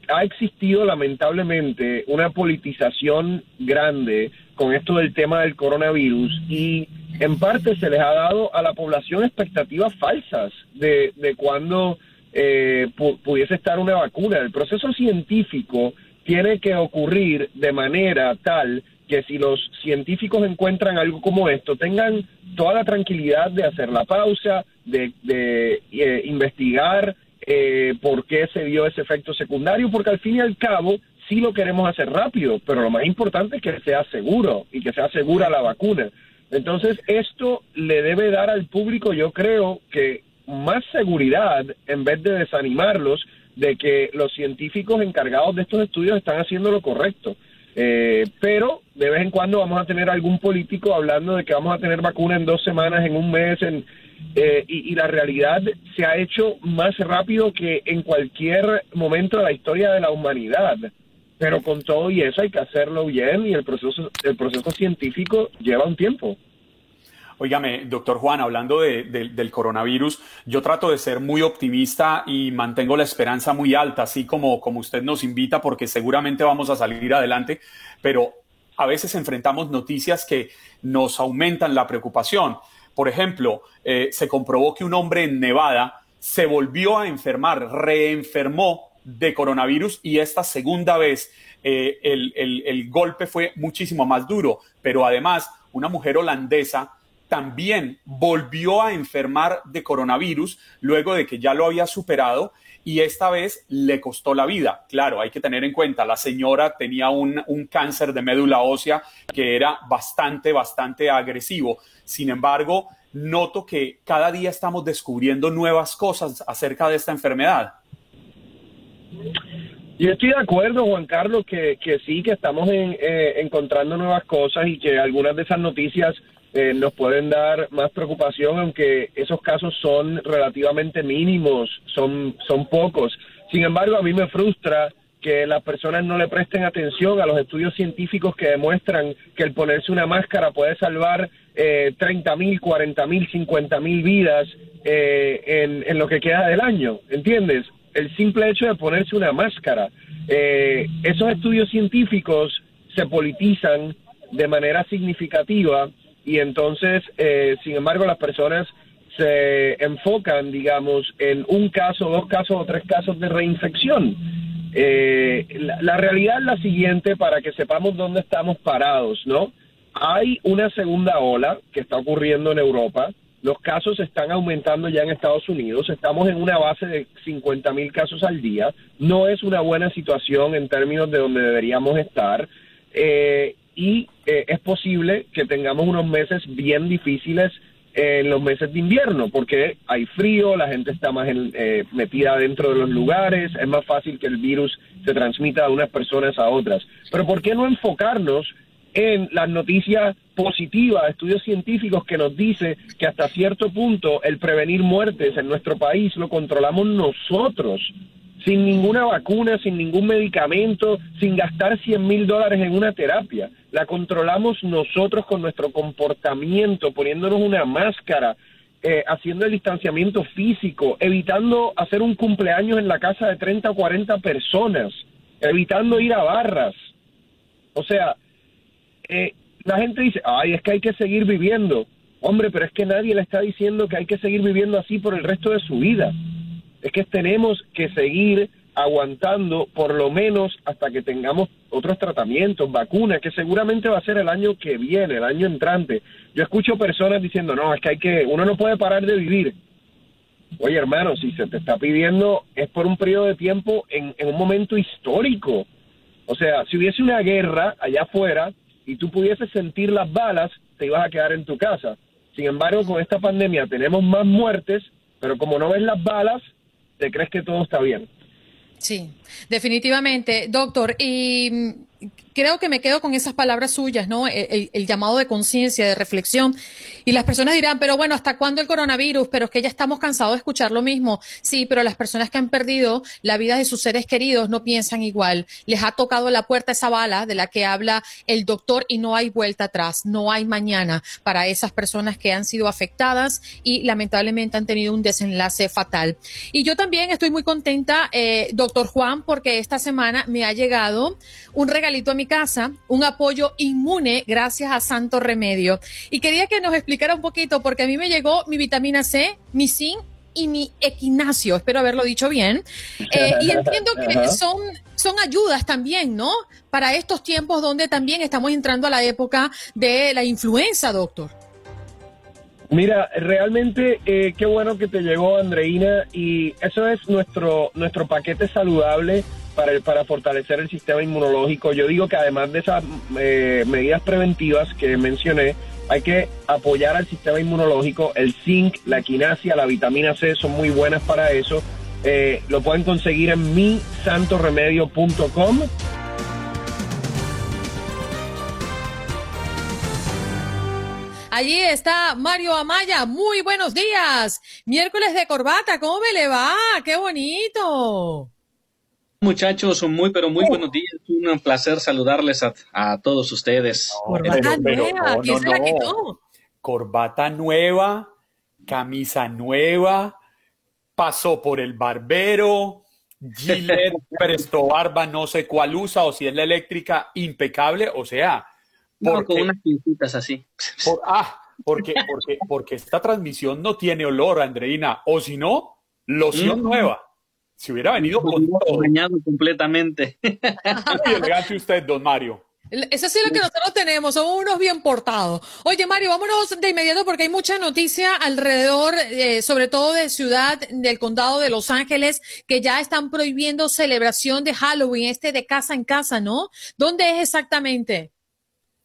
ha existido lamentablemente una politización grande con esto del tema del coronavirus y en parte se les ha dado a la población expectativas falsas de, de cuándo eh, pu- pudiese estar una vacuna. El proceso científico tiene que ocurrir de manera tal que si los científicos encuentran algo como esto, tengan toda la tranquilidad de hacer la pausa, de, de, eh, investigar eh, por qué se dio ese efecto secundario, porque al fin y al cabo sí lo queremos hacer rápido, pero lo más importante es que sea seguro y que sea segura la vacuna. Entonces, esto le debe dar al público, yo creo, que más seguridad en vez de desanimarlos de que los científicos encargados de estos estudios están haciendo lo correcto. Eh, pero de vez en cuando vamos a tener algún político hablando de que vamos a tener vacuna en dos semanas, en un mes, en, eh, y, y la realidad se ha hecho más rápido que en cualquier momento de la historia de la humanidad. Pero con todo y eso hay que hacerlo bien y el proceso, el proceso científico lleva un tiempo. Óigame, doctor Juan, hablando de- de- del coronavirus, yo trato de ser muy optimista y mantengo la esperanza muy alta, así como, como usted nos invita, porque seguramente vamos a salir adelante, pero a veces enfrentamos noticias que nos aumentan la preocupación. Por ejemplo, eh, se comprobó que un hombre en Nevada se volvió a enfermar, reenfermó de coronavirus y esta segunda vez eh, el, el- el golpe fue muchísimo más duro. Pero además, una mujer holandesa también volvió a enfermar de coronavirus luego de que ya lo había superado y esta vez le costó la vida. Claro, hay que tener en cuenta, la señora tenía un, un, cáncer de médula ósea que era bastante, bastante agresivo. Sin embargo, noto que cada día estamos descubriendo nuevas cosas acerca de esta enfermedad. Yo estoy de acuerdo, Juan Carlos, que, que sí, que estamos en, eh, encontrando nuevas cosas y que algunas de esas noticias eh, nos pueden dar más preocupación, aunque esos casos son relativamente mínimos, son, son pocos. Sin embargo, a mí me frustra que las personas no le presten atención a los estudios científicos que demuestran que el ponerse una máscara puede salvar eh, 30 mil, 40 mil, 50 mil vidas eh, en, en lo que queda del año, ¿entiendes? el simple hecho de ponerse una máscara. Eh, esos estudios científicos se politizan de manera significativa y entonces, eh, sin embargo, las personas se enfocan, digamos, en un caso, dos casos o tres casos de reinfección. Eh, la, realidad es la siguiente para que sepamos dónde estamos parados, ¿no? Hay una segunda ola que está ocurriendo en Europa, los casos están aumentando ya en Estados Unidos. Estamos en una base de 50 mil casos al día. No es una buena situación en términos de donde deberíamos estar. Eh, y eh, es posible que tengamos unos meses bien difíciles en los meses de invierno, porque hay frío, la gente está más eh, metida dentro de los lugares, es más fácil que el virus se transmita de unas personas a otras. Pero ¿por qué no enfocarnos en las noticias positivas, estudios científicos que nos dice que hasta cierto punto el prevenir muertes en nuestro país lo controlamos nosotros, sin ninguna vacuna, sin ningún medicamento, sin gastar 100 mil dólares en una terapia. La controlamos nosotros con nuestro comportamiento, poniéndonos una máscara, eh, haciendo el distanciamiento físico, evitando hacer un cumpleaños en la casa de 30 o 40 personas, evitando ir a barras. O sea, eh, la gente dice, ay, es que hay que seguir viviendo. Hombre, pero es que nadie le está diciendo que hay que seguir viviendo así por el resto de su vida. Es que tenemos que seguir aguantando por lo menos hasta que tengamos otros tratamientos, vacunas, que seguramente va a ser el año que viene, el año entrante. Yo escucho personas diciendo, no, es que hay que, uno no puede parar de vivir. Oye, hermano, si se te está pidiendo es por un periodo de tiempo en, en un momento histórico. O sea, si hubiese una guerra allá afuera, y tú pudieses sentir las balas, te ibas a quedar en tu casa. Sin embargo, con esta pandemia tenemos más muertes, pero como no ves las balas, te crees que todo está bien. Sí, definitivamente, doctor. Y creo que me quedo con esas palabras suyas, ¿no? El, llamado de conciencia, de reflexión. Y las personas dirán, pero bueno, ¿hasta cuándo el coronavirus? Pero es que ya estamos cansados de escuchar lo mismo. Sí, pero las personas que han perdido la vida de sus seres queridos no piensan igual. Les ha tocado la puerta esa bala de la que habla el doctor y no hay vuelta atrás, no hay mañana para esas personas que han sido afectadas y lamentablemente han tenido un desenlace fatal. Y yo también estoy muy contenta, eh, doctor Juan, porque esta semana me ha llegado un regalito a mi casa, un apoyo inmune gracias a Santo Remedio. Y quería que nos explicara un poquito, porque a mí me llegó mi vitamina C, mi zinc y mi equinacio, espero haberlo dicho bien. Eh, y entiendo que son, son ayudas también, ¿no? Para estos tiempos donde también estamos entrando a la época de la influenza, doctor. Mira, realmente eh, qué bueno que te llegó, Andreina, y eso es nuestro, nuestro paquete saludable para, fortalecer el sistema inmunológico. Yo digo que además de esas eh, medidas preventivas que mencioné, hay que apoyar al sistema inmunológico. El zinc, la quinasia, la vitamina C son muy buenas para eso. Eh, lo pueden conseguir en misantoremedio.com. Allí está Mario Amaya. Muy buenos días. Miércoles de corbata. ¿Cómo me le va? ¡Qué bonito! Muchachos, muy pero muy buenos días. Un placer saludarles a, a todos ustedes. Corbata nueva. ¿Quién se la quitó? Corbata nueva, camisa nueva, pasó por el barbero, Gillette, Presto Barba, no sé cuál usa, o si es la eléctrica, impecable. O sea, No, porque, con unas pintitas así. por- ah, porque, porque, porque esta transmisión no tiene olor, Andreina, o si no, loción Mm. nueva. Si hubiera venido con todo. Bañado completamente. Muy elegante usted, don Mario. Eso sí es lo que nosotros tenemos, somos unos bien portados. Oye, Mario, vámonos de inmediato porque hay mucha noticia alrededor, eh, sobre todo de ciudad del condado de Los Ángeles, que ya están prohibiendo celebración de Halloween, este de casa en casa, ¿no? ¿Dónde es exactamente?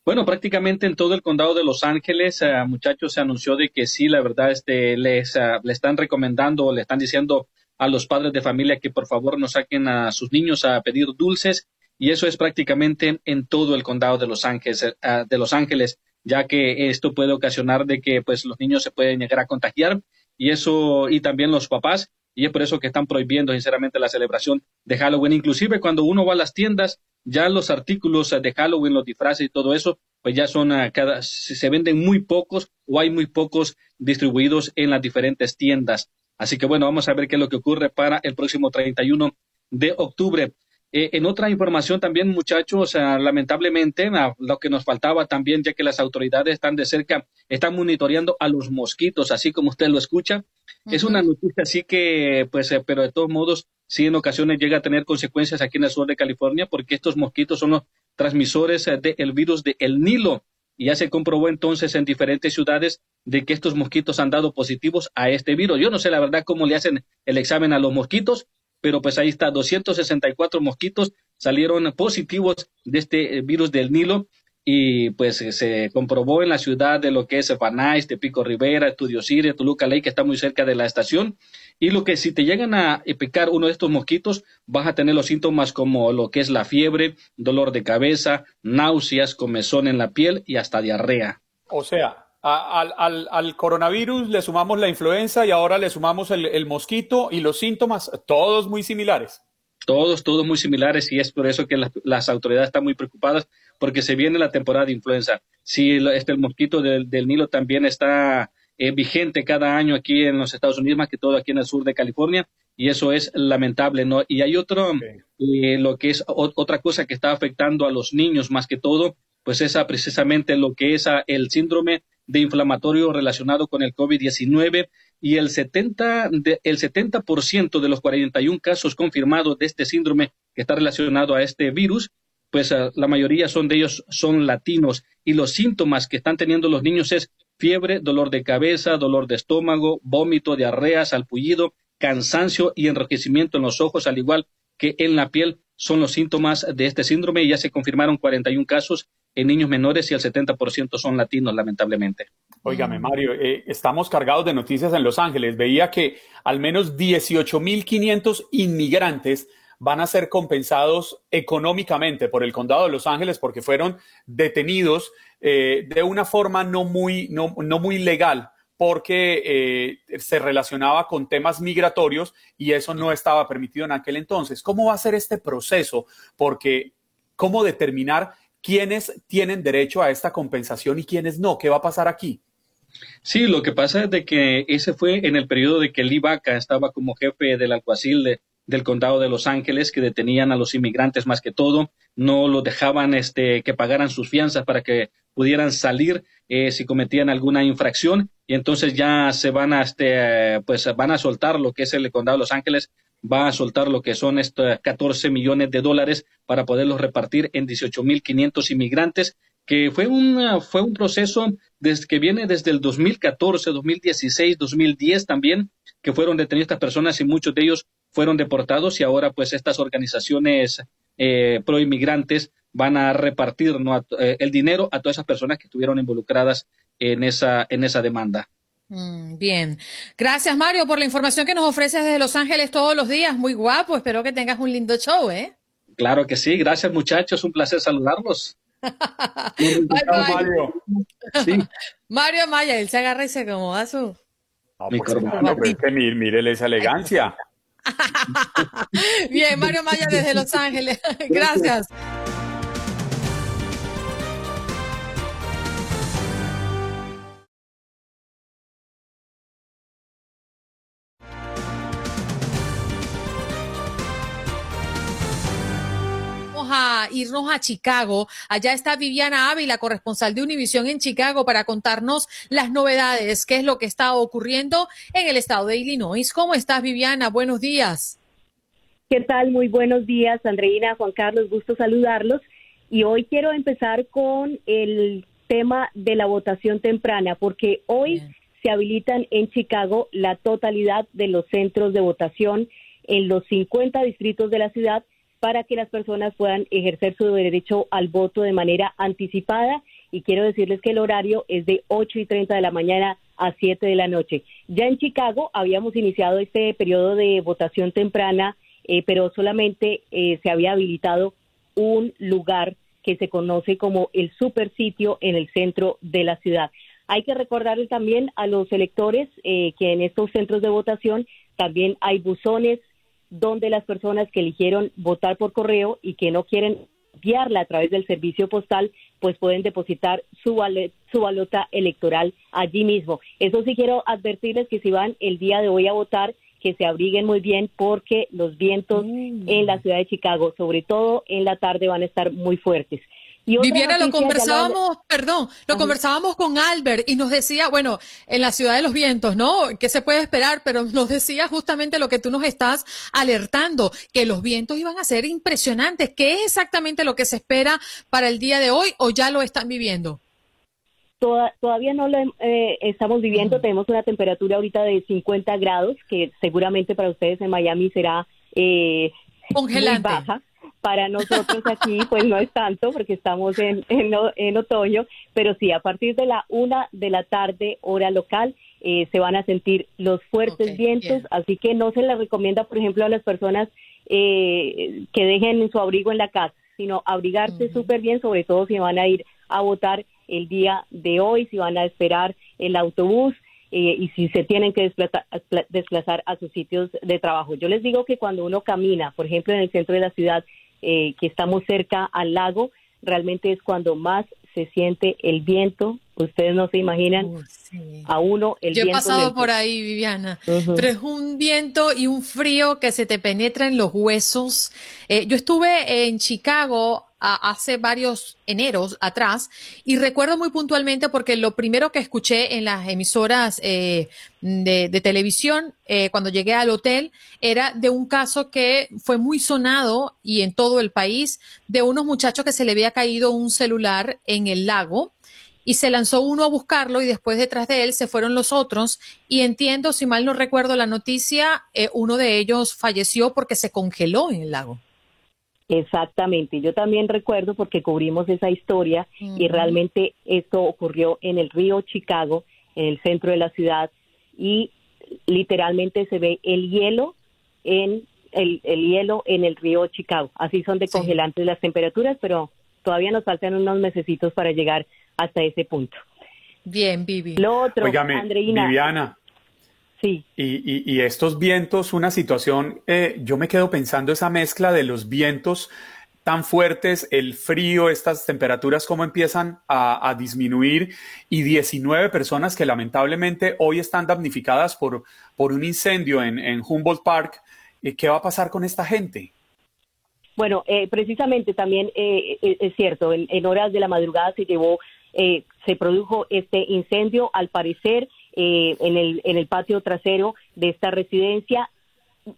Bueno, prácticamente en todo el condado de Los Ángeles, eh, muchachos, se anunció de que sí, la verdad, este, les eh, le están recomendando, le están diciendo a los padres de familia que por favor no saquen a sus niños a pedir dulces y eso es prácticamente en todo el condado de Los Ángeles, eh, de Los Ángeles, ya que esto puede ocasionar de que pues los niños se pueden llegar a contagiar y eso y también los papás y es por eso que están prohibiendo sinceramente la celebración de Halloween. Inclusive cuando uno va a las tiendas, ya los artículos de Halloween, los disfraces y todo eso, pues ya son a cada, se venden muy pocos o hay muy pocos distribuidos en las diferentes tiendas. Así que bueno, vamos a ver qué es lo que ocurre para el próximo 31 de octubre. Eh, en otra información también, muchachos, lamentablemente, lo que nos faltaba también, ya que las autoridades están de cerca, están monitoreando a los mosquitos, así como usted lo escucha. Es una noticia así que, pues, eh, pero de todos modos, sí en ocasiones llega a tener consecuencias aquí en el sur de California, porque estos mosquitos son los transmisores eh, del virus del el Nilo. Y ya se comprobó entonces en diferentes ciudades de que estos mosquitos han dado positivos a este virus. Yo no sé la verdad cómo le hacen el examen a los mosquitos, pero pues ahí está, 264 mosquitos salieron positivos de este eh, virus del Nilo y pues se comprobó en la ciudad de lo que es Fanais, de Pico Rivera, Estudio Siria, Toluca Ley, que está muy cerca de la estación. Y lo que si te llegan a picar uno de estos mosquitos, vas a tener los síntomas como lo que es la fiebre, dolor de cabeza, náuseas, comezón en la piel y hasta diarrea. O sea, al, al, al, coronavirus le sumamos la influenza y ahora le sumamos el, el, mosquito y los síntomas, todos muy similares. Todos, todos muy similares y es por eso que la, las autoridades están muy preocupadas porque se viene la temporada de influenza. Si este, el mosquito del, del Nilo también está eh, vigente cada año aquí en los Estados Unidos, más que todo aquí en el sur de California, y eso es lamentable, ¿no? Y hay otro, eh, lo que es o, otra cosa que está afectando a los niños más que todo, pues esa precisamente lo que es el síndrome de inflamatorio relacionado con el COVID-19 y el 70%, de, el 70 de los 41 casos confirmados de este síndrome que está relacionado a este virus, pues uh, la mayoría son de ellos son latinos y los síntomas que están teniendo los niños es fiebre, dolor de cabeza, dolor de estómago, vómito, diarrea, salpullido, cansancio y enrojecimiento en los ojos, al igual que en la piel, son los síntomas de este síndrome y ya se confirmaron 41 casos en niños menores y el 70% son latinos, lamentablemente. Óigame, Mario, eh, estamos cargados de noticias en Los Ángeles. Veía que al menos 18.500 inmigrantes van a ser compensados económicamente por el condado de Los Ángeles porque fueron detenidos eh, de una forma no muy, no, no muy legal porque eh, se relacionaba con temas migratorios y eso no estaba permitido en aquel entonces. ¿Cómo va a ser este proceso? Porque, ¿cómo determinar quiénes tienen derecho a esta compensación y quiénes no. ¿Qué va a pasar aquí? Sí, lo que pasa es de que ese fue en el periodo de que Lee Vaca estaba como jefe del alguacil de, del condado de Los Ángeles, que detenían a los inmigrantes más que todo, no los dejaban este, que pagaran sus fianzas para que pudieran salir eh, si cometían alguna infracción y entonces ya se van a este pues van a soltar lo que es el condado de Los Ángeles va a soltar lo que son estos 14 millones de dólares para poderlos repartir en 18.500 inmigrantes, que fue, una, fue un proceso desde, que viene desde el 2014, 2016, 2010 también, que fueron detenidas estas personas y muchos de ellos fueron deportados y ahora pues estas organizaciones eh, pro inmigrantes van a repartir ¿no? eh, el dinero a todas esas personas que estuvieron involucradas en esa, en esa demanda. Mm, bien. Gracias, Mario, por la información que nos ofreces desde Los Ángeles todos los días. Muy guapo. Espero que tengas un lindo show, ¿eh? Claro que sí. Gracias, muchachos. Un placer saludarlos. bye, bye. Mario. Sí. Mario Maya, él se agarra y se acomoda su. No, mi pues, no, pues, que mírele esa elegancia. Bien, Mario Maya desde Los Ángeles. Gracias. A irnos a Chicago. Allá está Viviana Ávila, corresponsal de Univisión en Chicago, para contarnos las novedades, qué es lo que está ocurriendo en el estado de Illinois. ¿Cómo estás, Viviana? Buenos días. ¿Qué tal? Muy buenos días, Andreina, Juan Carlos, gusto saludarlos. Y hoy quiero empezar con el tema de la votación temprana, porque hoy se habilitan en Chicago la totalidad de los centros de votación en los 50 distritos de la ciudad para que las personas puedan ejercer su derecho al voto de manera anticipada. Y quiero decirles que el horario es de 8 y 30 de la mañana a 7 de la noche. Ya en Chicago habíamos iniciado este periodo de votación temprana, eh, pero solamente eh, se había habilitado un lugar que se conoce como el super sitio en el centro de la ciudad. Hay que recordarle también a los electores eh, que en estos centros de votación también hay buzones donde las personas que eligieron votar por correo y que no quieren enviarla a través del servicio postal, pues pueden depositar su, su balota electoral allí mismo. Eso sí quiero advertirles que si van el día de hoy a votar, que se abriguen muy bien porque los vientos Mm. en la ciudad de Chicago, sobre todo en la tarde, van a estar muy fuertes. Y Viviana, lo conversábamos, perdón, lo conversábamos con Albert y nos decía, bueno, en la ciudad de los vientos, ¿no? ¿Qué se puede esperar? Pero nos decía justamente lo que tú nos estás alertando, que los vientos iban a ser impresionantes. ¿Qué es exactamente lo que se espera para el día de hoy o ya lo están viviendo? Toda- todavía no lo eh, estamos viviendo, tenemos una temperatura ahorita de 50 grados, que seguramente para ustedes en Miami será eh, Congelante. muy baja. Para nosotros aquí, pues no es tanto, porque estamos en, en, en otoño, pero sí, a partir de la una de la tarde, hora local, eh, se van a sentir los fuertes vientos, así que no se les recomienda, por ejemplo, a las personas eh, que dejen su abrigo en la casa, sino abrigarse súper bien, sobre todo si van a ir a votar el día de hoy, si van a esperar el autobús eh, y si se tienen que desplazar, desplazar a sus sitios de trabajo. Yo les digo que cuando uno camina, por ejemplo, en el centro de la ciudad, eh, que estamos cerca al lago, realmente es cuando más se siente el viento. Ustedes no se imaginan a uno el Yo he viento. pasado del- por ahí, Viviana, pero es un viento y un frío que se te penetra en los huesos. Eh, yo estuve en Chicago hace varios eneros atrás y recuerdo muy puntualmente porque lo primero que escuché en las emisoras eh, de, televisión eh, cuando llegué al hotel era de un caso que fue muy sonado y en todo el país de unos muchachos que se le había caído un celular en el lago y se lanzó uno a buscarlo y después detrás de él se fueron los otros y entiendo, si mal no recuerdo la noticia, eh, uno de ellos falleció porque se congeló en el lago. Exactamente, yo también recuerdo porque cubrimos esa historia y realmente esto ocurrió en el río Chicago, en el centro de la ciudad, y literalmente se ve el hielo en el, el hielo en el río Chicago. Así son de congelantes las temperaturas, pero todavía nos faltan unos mesecitos para llegar hasta ese punto. Bien, Vivi. Lo otro, Óigame, Andreina, Viviana. Sí. Y, y- y estos vientos, una situación, eh, yo me quedo pensando esa mezcla de los vientos tan fuertes, el frío, estas temperaturas, cómo empiezan a, a disminuir y 19 personas que lamentablemente hoy están damnificadas por, por un incendio en, en Humboldt Park. Eh, ¿Qué va a pasar con esta gente? Bueno, eh, precisamente también eh, eh, es cierto, en, en horas de la madrugada se llevó, eh, se produjo este incendio, al parecer, eh, en, el, en el patio trasero de esta residencia.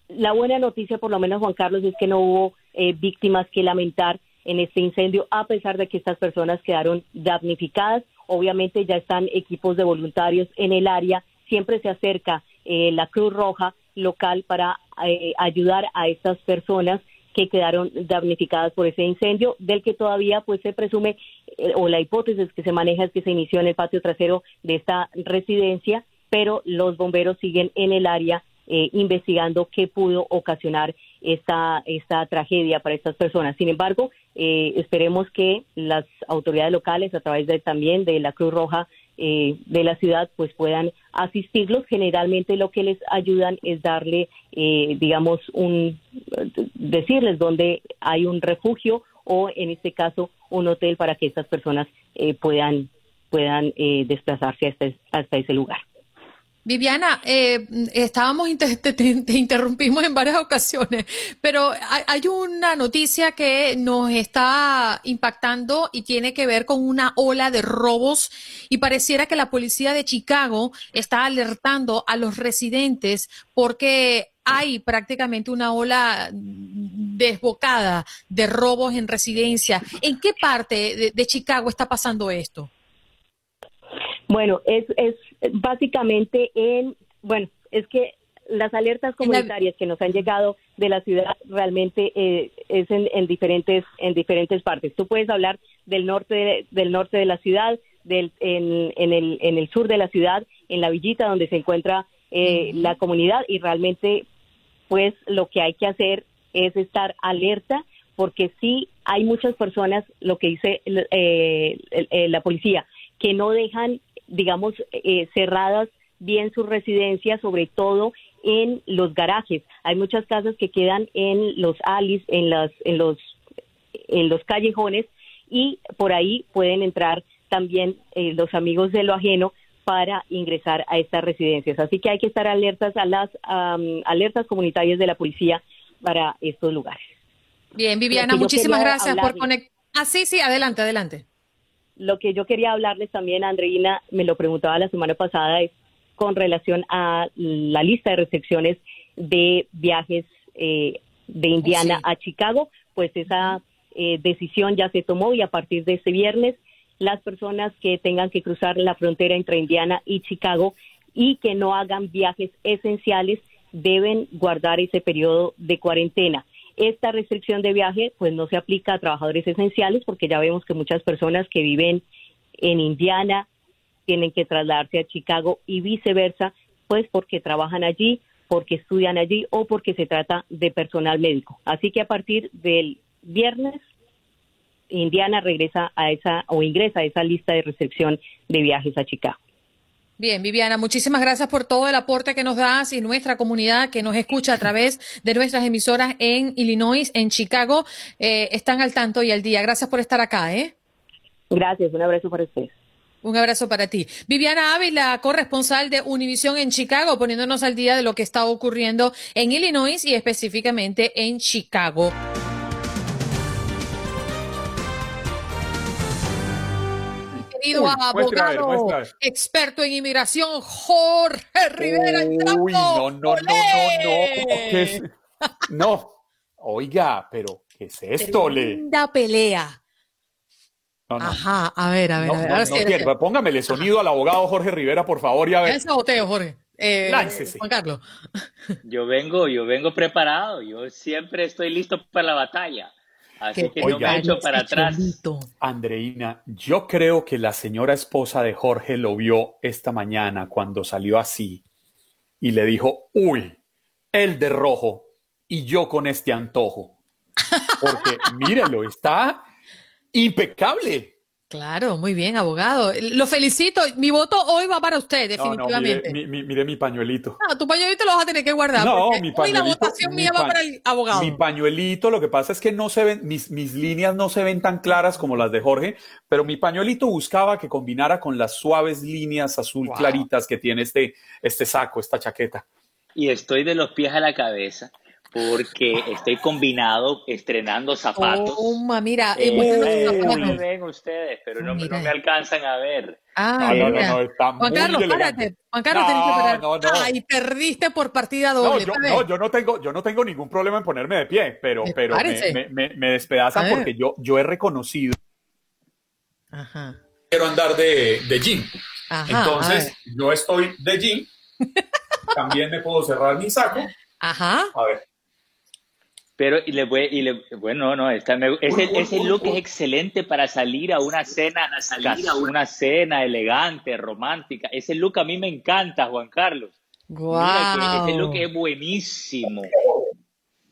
La buena noticia, por lo menos, Juan Carlos, es que no hubo eh, víctimas que lamentar en este incendio, a pesar de que estas personas quedaron damnificadas. Obviamente ya están equipos de voluntarios en el área, siempre se acerca eh, la Cruz Roja local para eh, ayudar a estas personas que quedaron damnificadas por ese incendio, del que todavía pues se presume eh, o la hipótesis que se maneja es que se inició en el patio trasero de esta residencia, pero los bomberos siguen en el área eh, investigando qué pudo ocasionar esta, esta tragedia para estas personas. Sin embargo, eh, esperemos que las autoridades locales, a través de, también de la Cruz Roja eh, de la ciudad, pues puedan asistirlos. Generalmente lo que les ayudan es darle, eh, digamos, un, decirles dónde hay un refugio o, en este caso, un hotel para que estas personas eh, puedan, puedan eh, desplazarse hasta, hasta ese lugar. Viviana, eh, estábamos, te, te- te interrumpimos en varias ocasiones, pero hay, una noticia que nos está impactando y tiene que ver con una ola de robos y pareciera que la policía de Chicago está alertando a los residentes porque hay prácticamente una ola desbocada de robos en residencia. ¿En qué parte de Chicago está pasando esto? Bueno, es, es básicamente en, bueno, es que las alertas comunitarias que nos han llegado de la ciudad realmente eh, es en, en, diferentes en diferentes partes. Tú puedes hablar del norte de, del norte de la ciudad, del en, en, el en el sur de la ciudad, en la villita donde se encuentra eh, la comunidad y realmente pues lo que hay que hacer es estar alerta porque sí hay muchas personas, lo que dice eh, eh, la policía, que no dejan, digamos, eh, cerradas bien sus residencias, sobre todo en los garajes. Hay muchas casas que quedan en los alis, en las, en los, en los callejones y por ahí pueden entrar también eh, los amigos de lo ajeno para ingresar a estas residencias. Así que hay que estar alertas a las um, alertas comunitarias de la policía para estos lugares. Bien, Viviana, muchísimas gracias por conectar. Ah, sí, sí, adelante, adelante. Lo que yo quería hablarles también, Andreina, me lo preguntaba la semana pasada, es con relación a la lista de restricciones de viajes eh, de Indiana Oh, a Chicago, pues esa eh, decisión ya se tomó y a partir de este viernes las personas que tengan que cruzar la frontera entre Indiana y Chicago y que no hagan viajes esenciales deben guardar ese periodo de cuarentena. Esta restricción de viaje pues no se aplica a trabajadores esenciales porque ya vemos que muchas personas que viven en Indiana tienen que trasladarse a Chicago y viceversa, pues porque trabajan allí, porque estudian allí o porque se trata de personal médico. Así que a partir del viernes Indiana regresa a esa o ingresa a esa lista de restricción de viajes a Chicago. Bien, Viviana, muchísimas gracias por todo el aporte que nos das y nuestra comunidad que nos escucha a través de nuestras emisoras en Illinois, en Chicago, eh, están al tanto y al día. Gracias por estar acá, ¿eh? Gracias, un abrazo para ustedes. Un abrazo para ti. Viviana Ávila, corresponsal de Univisión en Chicago, poniéndonos al día de lo que está ocurriendo en Illinois y específicamente en Chicago. Querido Uy, a abogado, a experto en inmigración, Jorge Rivera. Uy, no, no, no, no, no. ¿Qué es? No. Oiga, pero ¿qué es esto, Le? Tremenda pelea. No, no. Ajá, a ver, a ver, No, a ver. no, ahora no sí, quiero. Póngamele sonido al abogado Jorge Rivera, por favor, y a ver. Ese boteo, Jorge. Eh, Láncese. Juan Carlos. Yo vengo, yo vengo preparado, yo siempre estoy listo para la batalla, así que no me echo para atrás. Andreina, yo creo que la señora esposa de Jorge lo vio esta mañana cuando salió así y le dijo, uy, el de rojo y yo con este antojo. Porque mírelo, está impecable. Claro, muy bien, abogado. Lo felicito. Mi voto hoy va para usted, No, no, definitivamente. mire, mi, mi- mire mi pañuelito. Ah, tu pañuelito lo vas a tener que guardar. No, mi hoy la pañuelito. votación mi mía va pa- para el abogado. Mi pañuelito, lo que pasa es que no se ven, mis, mis líneas no se ven tan claras como las de Jorge, pero mi pañuelito buscaba que combinara con las suaves líneas azul Wow. claritas que tiene este, este saco, esta chaqueta. Y estoy de los pies a la cabeza porque estoy combinado estrenando zapatos. Toma, mira. Eh, eh, eh, no me ven ustedes, pero no, no me alcanzan a ver. Ah, No, no, no, no, está Juan muy Carlos, elegante. párate. Juan Carlos, No, tenés que parar. no, no. Ay, perdiste por partida No, doble. yo, está no, yo no tengo, yo no tengo ningún problema en ponerme de pie, pero, pero me, me, me- me despedazan porque yo, yo he reconocido Ajá. quiero andar de, de jean. Ajá, Entonces, yo estoy de jean. También me puedo cerrar mi saco. Ajá. A ver. Pero y le voy, y le, bueno, no, está, me- ese, ese look es excelente para salir a una cena, cas- una cena elegante, romántica. Ese look a mí me encanta, Juan Carlos. Que ese look es buenísimo.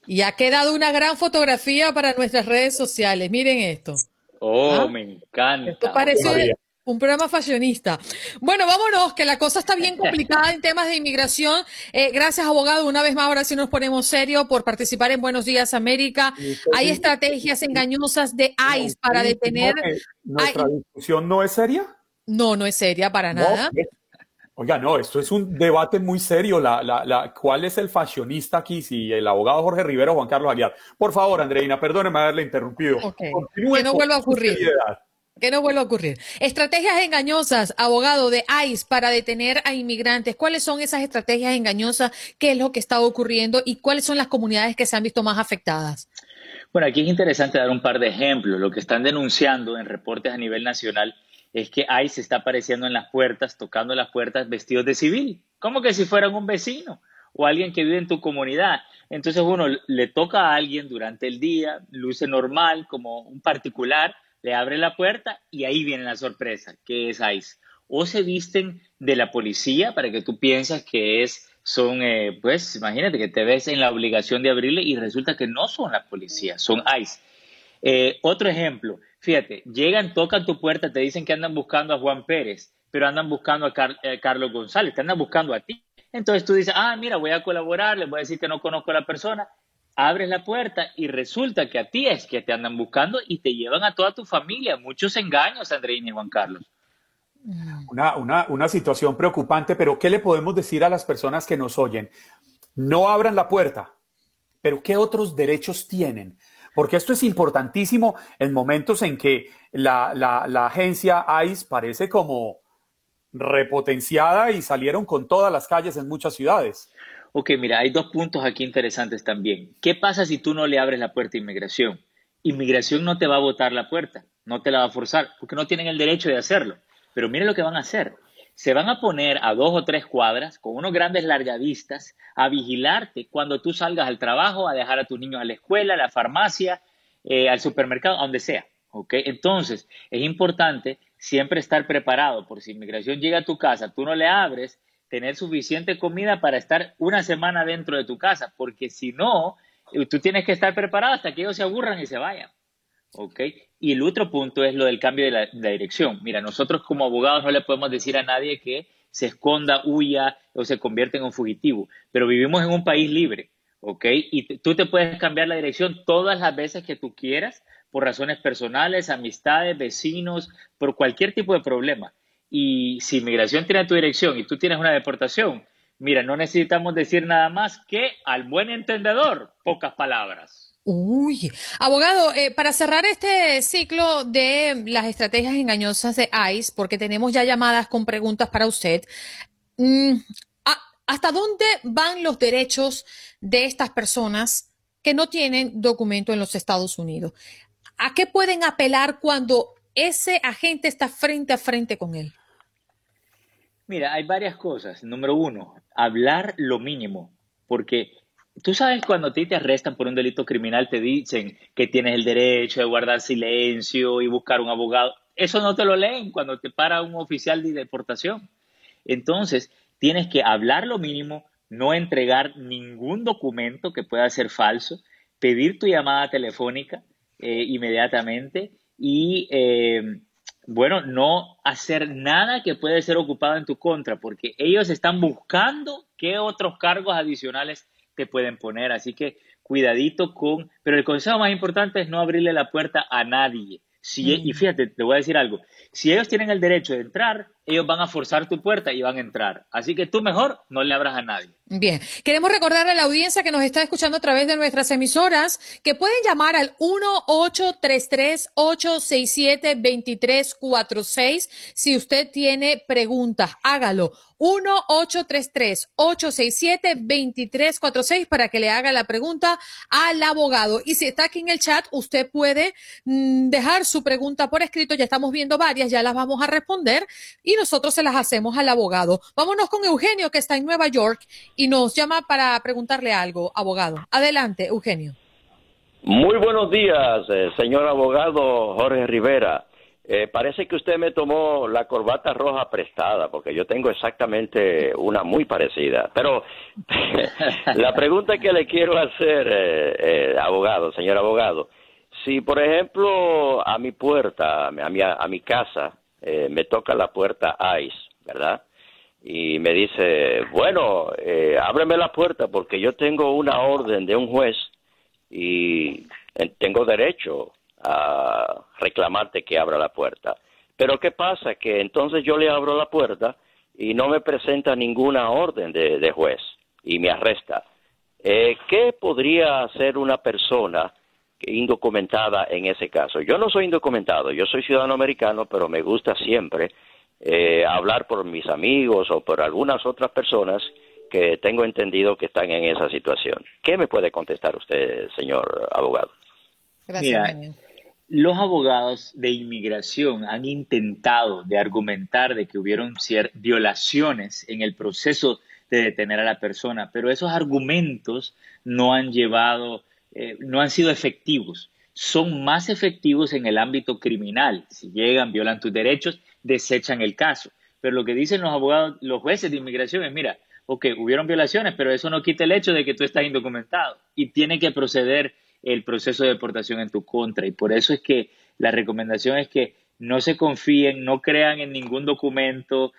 Y ha quedado una gran fotografía para nuestras redes sociales. Miren esto. Oh, ¿Ah? me encanta. Esto parece un programa fashionista. Bueno, vámonos, que la cosa está bien complicada en temas de inmigración. Eh, gracias, abogado, una vez más, ahora sí nos ponemos serio por participar en Buenos Días América. Hay estrategias engañosas de ICE para detener... ¿No que ¿Nuestra discusión no es seria? No, no es seria para No, nada. Oiga, no, esto es un debate muy serio. La, la, la, ¿Cuál es el fashionista aquí? Si el abogado Jorge Rivera o Juan Carlos Aguiar. Por favor, Andreina, perdóneme haberle interrumpido. Ok. Continúe Que no vuelva a ocurrir. seriedad. Que no vuelva a ocurrir. Estrategias engañosas, abogado de ICE, para detener a inmigrantes. ¿Cuáles son esas estrategias engañosas? ¿Qué es lo que está ocurriendo? ¿Y cuáles son las comunidades que se han visto más afectadas? Bueno, aquí es interesante dar un par de ejemplos. Lo que están denunciando en reportes a nivel nacional es que ICE está apareciendo en las puertas, tocando las puertas vestidos de civil, como que si fueran un vecino o alguien que vive en tu comunidad. Entonces uno le toca a alguien durante el día, luce normal, como un particular, le abre la puerta y ahí viene la sorpresa, que es ICE. O se visten de la policía para que tú piensas que es son, eh, pues imagínate que te ves en la obligación de abrirle y resulta que no son la policía, son ICE. Eh, otro ejemplo, fíjate, llegan, tocan tu puerta, te dicen que andan buscando a Juan Pérez, pero andan buscando a eh, Carlos González, te andan buscando a ti. Entonces tú dices, ah, mira, voy a colaborar, les voy a decir que no conozco a la persona, abres la puerta y resulta que a ti es que te andan buscando y te llevan a toda tu familia. Muchos engaños, Andreina y Juan Carlos. Una, una, una situación preocupante, pero ¿qué le podemos decir a las personas que nos oyen? No abran la puerta, pero ¿qué otros derechos tienen? Porque esto es importantísimo en momentos en que la, la, la agencia ICE parece como repotenciada y salieron con todas las calles en muchas ciudades. Ok, mira, hay dos puntos aquí interesantes también. ¿Qué pasa si tú no le abres la puerta a inmigración? Inmigración no te va a botar la puerta, no te la va a forzar, porque no tienen el derecho de hacerlo. Pero mire lo que van a hacer. Se van a poner a dos o tres cuadras con unos grandes largadistas a vigilarte cuando tú salgas al trabajo, a dejar a tus niños a la escuela, a la farmacia, eh, al supermercado, a donde sea. Entonces, es importante siempre estar preparado por si inmigración llega a tu casa, tú no le abres, tener suficiente comida para estar una semana dentro de tu casa, porque si no, eh, tú tienes que estar preparado hasta que ellos se aburran y se vayan. ¿ok? Y el otro punto es lo del cambio de la, dirección. Mira, nosotros como abogados no le podemos decir a nadie que se esconda, huya o se convierta en un fugitivo, pero vivimos en un país libre, ¿ok? Y tú te puedes cambiar la dirección todas las veces que tú quieras por razones personales, amistades, vecinos, por cualquier tipo de problema. Y si inmigración tiene tu dirección y tú tienes una deportación, mira, no necesitamos decir nada más que al buen entendedor, pocas palabras. Uy, abogado, eh, para cerrar este ciclo de las estrategias engañosas de ICE, porque tenemos ya llamadas con preguntas para usted, mm, ¿hasta dónde van los derechos de estas personas que no tienen documento en los Estados Unidos? ¿A qué pueden apelar cuando ese agente está frente a frente con él? Mira, hay varias cosas. Número uno, hablar lo mínimo, porque Tú sabes cuando a ti te arrestan por un delito criminal te dicen que tienes el derecho de guardar silencio y buscar un abogado. Eso no te lo leen cuando te para un oficial de deportación. Entonces, tienes que hablar lo mínimo, no entregar ningún documento que pueda ser falso, pedir tu llamada telefónica eh, inmediatamente y, eh, bueno, no hacer nada que pueda ser ocupado en tu contra, porque ellos están buscando qué otros cargos adicionales te pueden poner. Así que cuidadito con, pero el consejo más importante es no abrirle la puerta a nadie. Si, Y mm. fíjate, te voy a decir algo, si ellos tienen el derecho de entrar, ellos van a forzar tu puerta y van a entrar. Así que tú mejor no le abras a nadie. Bien, queremos recordar a la audiencia que nos está escuchando a través de nuestras emisoras que pueden llamar al 1-833-867-2346 si usted tiene preguntas. Hágalo. 1-833-867-2346 para que le haga la pregunta al abogado. Y si está aquí en el chat, usted puede mm, dejar su pregunta por escrito. Ya estamos viendo varias, ya las vamos a responder y nosotros se las hacemos al abogado. Vámonos con Eugenio, que está en Nueva York y nos llama para preguntarle algo, abogado. Adelante, Eugenio. Muy buenos días, eh, señor abogado Jorge Rivera. Eh, parece que usted me tomó la corbata roja prestada, porque yo tengo exactamente una muy parecida. Pero la pregunta que le quiero hacer, eh, abogado, señor abogado, si por ejemplo a mi puerta, a mi, a mi casa, me toca la puerta ICE, ¿verdad? y me dice, bueno, eh, ábreme la puerta porque yo tengo una orden de un juez y tengo derecho a reclamarte que abra la puerta. Pero ¿qué pasa? Que entonces yo le abro la puerta y no me presenta ninguna orden de, juez y me arresta. Eh, ¿Qué podría hacer una persona indocumentada en ese caso? Yo no soy indocumentado, yo soy ciudadano americano, pero me gusta siempre eh, hablar por mis amigos o por algunas otras personas que tengo entendido que están en esa situación. ¿Qué me puede contestar usted, señor abogado? Mira, los abogados de inmigración han intentado de argumentar de que hubieron violaciones en el proceso de detener a la persona, pero esos argumentos no han llevado, eh, no han sido efectivos. Son más efectivos en el ámbito criminal. Si llegan, violan tus derechos, desechan el caso. Pero lo que dicen los abogados, los jueces de inmigración es, mira, ok, hubieron violaciones, pero eso no quita el hecho de que tú estás indocumentado y tiene que proceder el proceso de deportación en tu contra. Y por eso es que la recomendación es que no se confíen, no crean en ningún documento,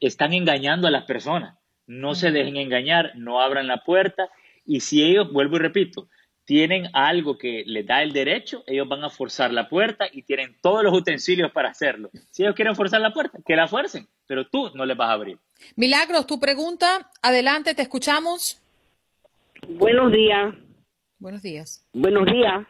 están engañando a las personas. No se dejen engañar, no abran la puerta y si ellos, vuelvo y repito, tienen algo que les da el derecho, ellos van a forzar la puerta y tienen todos los utensilios para hacerlo. Si ellos quieren forzar la puerta, que la fuercen, pero tú no les vas a abrir. Milagros, tu pregunta, adelante, te escuchamos. Buenos días. Buenos días. Buenos días.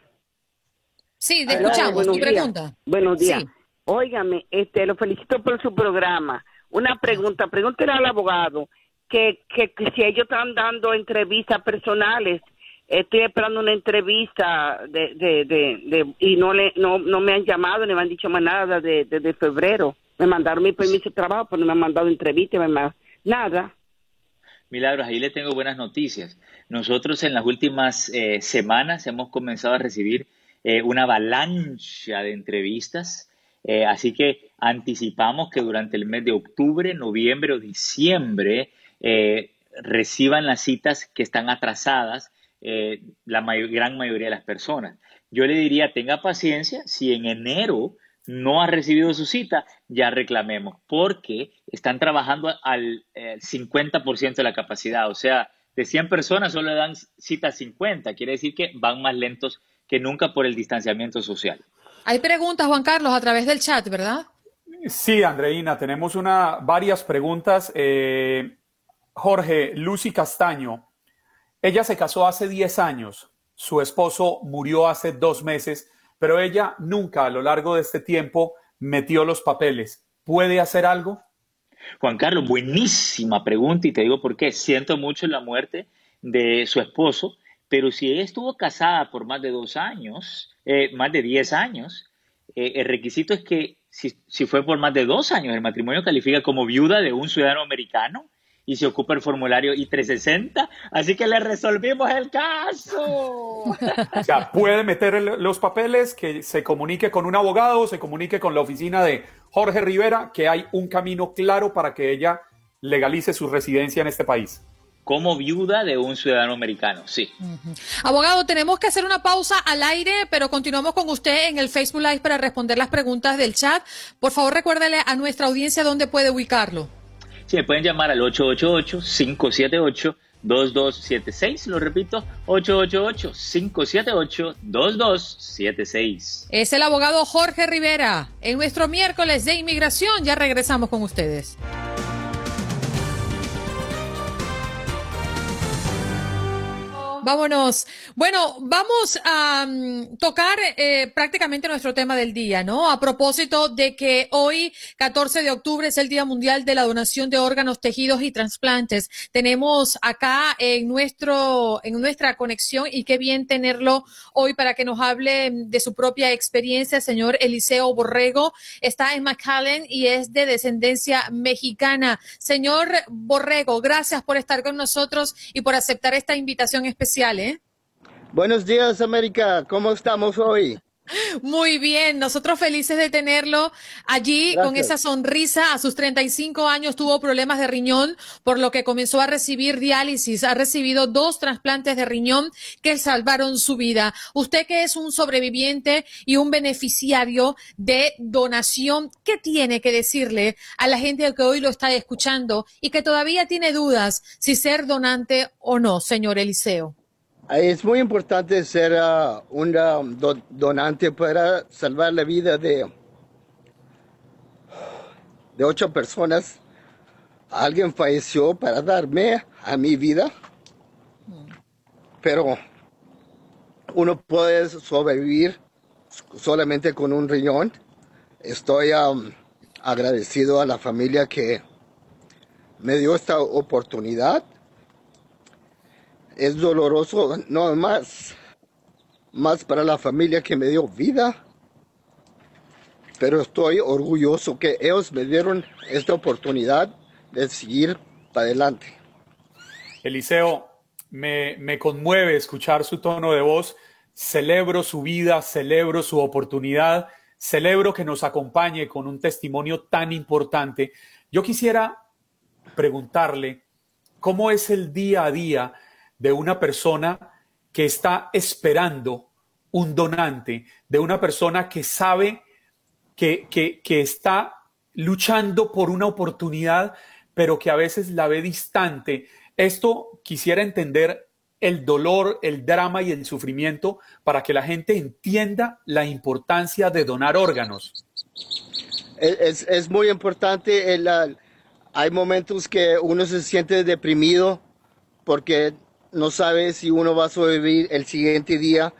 Sí, te escuchamos, tu pregunta. Buenos días. Óigame, este, lo felicito por su programa. Una pregunta, pregúntele al abogado que, que si ellos están dando entrevistas personales estoy esperando una entrevista de, de, de, y no le no, no me han llamado ni me han dicho más nada desde de, febrero. Me mandaron mi permiso de trabajo, pero no me han mandado entrevista, me nada. Milagros, ahí le tengo buenas noticias. Nosotros en las últimas eh, semanas hemos comenzado a recibir eh, una avalancha de entrevistas, eh, así que anticipamos que durante el mes de octubre, noviembre o diciembre reciban las citas que están atrasadas eh, la gran mayoría de las personas. Yo le diría, tenga paciencia, si en enero no ha recibido su cita, ya reclamemos, porque están trabajando al 50% eh, de la capacidad, o sea, de 100 personas solo le dan cita 50, quiere decir que van más lentos que nunca por el distanciamiento social. Hay preguntas, Juan Carlos, a través del chat, ¿verdad? Sí, Andreina, tenemos una, varias preguntas. Eh, Jorge, Lucy Castaño, ella se casó hace 10 años, su esposo murió hace dos meses, pero ella nunca a lo largo de este tiempo metió los papeles. ¿Puede hacer algo? Juan Carlos, buenísima pregunta y te digo por qué. Siento mucho la muerte de su esposo, pero si ella estuvo casada por más de dos años, eh, más de 10 años, eh, el requisito es que si, fue por más de dos años, el matrimonio califica como viuda de un ciudadano americano y se ocupa el formulario I-360. Así que le resolvimos el caso. O sea, puede meter los papeles, que se comunique con un abogado, se comunique con la oficina de Jorge Rivera, que hay un camino claro para que ella legalice su residencia en este país. Como viuda de un ciudadano americano, sí. Abogado, tenemos que hacer una pausa al aire, pero continuamos con usted en el Facebook Live para responder las preguntas del chat. Por favor, recuérdele a nuestra audiencia dónde puede ubicarlo. Sí, me pueden llamar al 888-578-2276. Lo repito, 888-578-2276. Es el abogado Jorge Rivera. En nuestro miércoles de inmigración ya regresamos con ustedes. Vámonos. Bueno, vamos a mm, tocar eh, prácticamente nuestro tema del día, ¿no? A propósito de que hoy, 14 de octubre, es el Día Mundial de la Donación de Órganos, Tejidos y Transplantes. Tenemos acá en nuestro, en nuestra conexión y qué bien tenerlo hoy para que nos hable de su propia experiencia, señor Eliseo Borrego. Está en McAllen y es de descendencia mexicana. Señor Borrego, gracias por estar con nosotros y por aceptar esta invitación especial ¿eh? Buenos días, América. ¿Cómo estamos hoy? Muy bien, nosotros felices de tenerlo allí con esa sonrisa. A sus 35 años tuvo problemas de riñón, por lo que comenzó a recibir diálisis. Ha recibido dos trasplantes de riñón que salvaron su vida. Usted que es un sobreviviente y un beneficiario de donación, ¿qué tiene que decirle a la gente que hoy lo está escuchando y que todavía tiene dudas si ser donante o no, señor Eliseo? Es muy importante ser uh, un uh, donante para salvar la vida de, de ocho personas. Alguien falleció para darme a mi vida, pero uno puede sobrevivir solamente con un riñón. Estoy um, agradecido a la familia que me dio esta oportunidad es doloroso, no más más para la familia que me dio vida. Pero estoy orgulloso que ellos me dieron esta oportunidad de seguir para adelante. Eliseo, me, me conmueve escuchar su tono de voz. Celebro su vida, celebro su oportunidad, celebro que nos acompañe con un testimonio tan importante. Yo quisiera preguntarle cómo es el día a día de una persona que está esperando un donante, de una persona que sabe que, que, que está luchando por una oportunidad, pero que a veces la ve distante. Esto quisiera entender el dolor, el drama y el sufrimiento para que la gente entienda la importancia de donar órganos. Es, es muy importante. El, hay momentos que uno se siente deprimido porque no sabe si uno va a sobrevivir el siguiente día.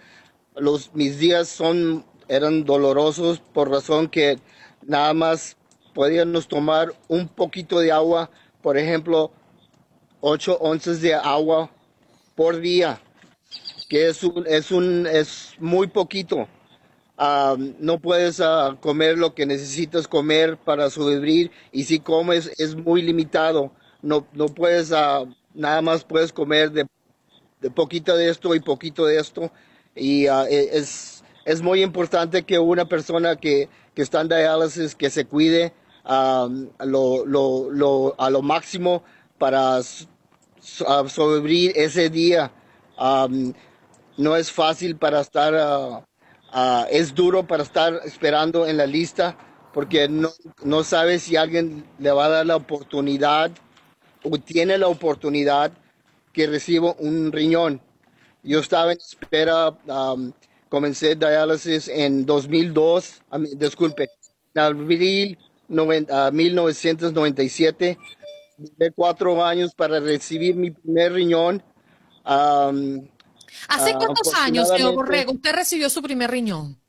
Los, mis días son, eran dolorosos por razón que nada más podíamos tomar un poquito de agua, por ejemplo, 8 onzas de agua por día, que es, un, es, un, es muy poquito. Um, no puedes uh, comer lo que necesitas comer para sobrevivir y si comes es muy limitado. No, no puedes, uh, nada más puedes comer de, de, poquito de esto y poquito de esto. Y uh, es, es muy importante que una persona que, que está en diálisis, que se cuide um, lo, lo, lo, a lo máximo para sobrevivir ese día. Um, no es fácil para estar, uh, es duro para estar esperando en la lista porque no, no sabe si alguien le va a dar la oportunidad o tiene la oportunidad que reciba un riñón. Yo estaba en espera, um, comencé diálisis en 2002, um, disculpe, en abril 90, uh, 1997 de cuatro años para recibir mi primer riñón. Um, ¿Hace cuántos años, señor Borrego, usted recibió su primer riñón?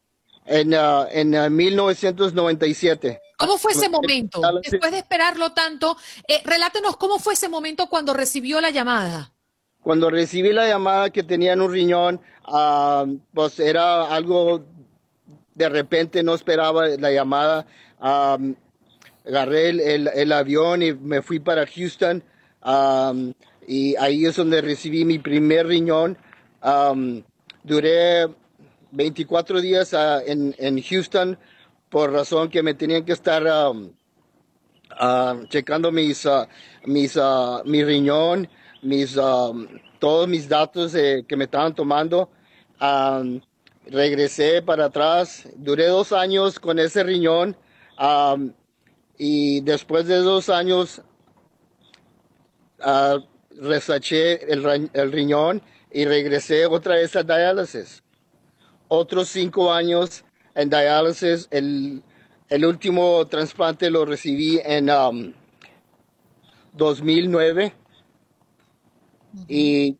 En, uh, en uh, 1997. ¿Cómo fue ese momento? Después de esperarlo tanto, eh, relátenos cómo fue ese momento cuando recibió la llamada. Cuando recibí la llamada que tenían un riñón, uh, pues era algo de repente, no esperaba la llamada. Agarré el, el, avión y me fui para Houston y ahí es donde recibí mi primer riñón. Duré 24 días uh, en, en, Houston por razón que me tenían que estar uh, checando mis, uh, mis, mi riñón, mis, todos mis datos eh, que me estaban tomando. regresé para atrás, duré dos años con ese riñón. Um, y después de dos años uh, el, el, riñón y regresé otra vez a diálisis. Otros cinco años en diálisis. El, el último trasplante lo recibí en 2009 y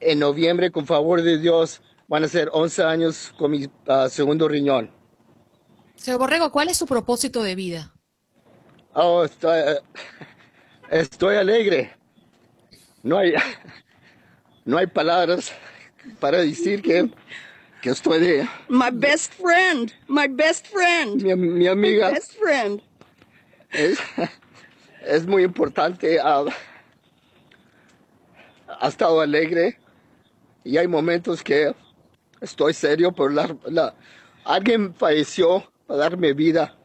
en noviembre, con favor de Dios, van a ser 11 años con mi uh, segundo riñón. Señor Borrego, ¿cuál es su propósito de vida? Oh, estoy, estoy alegre. No hay, no hay palabras para decir que, que estoy de... My best friend, my best friend. Mi, mi amiga. My best friend. Es, es muy importante. Uh, ha estado alegre y hay momentos que estoy serio por la, la alguien falleció para darme vida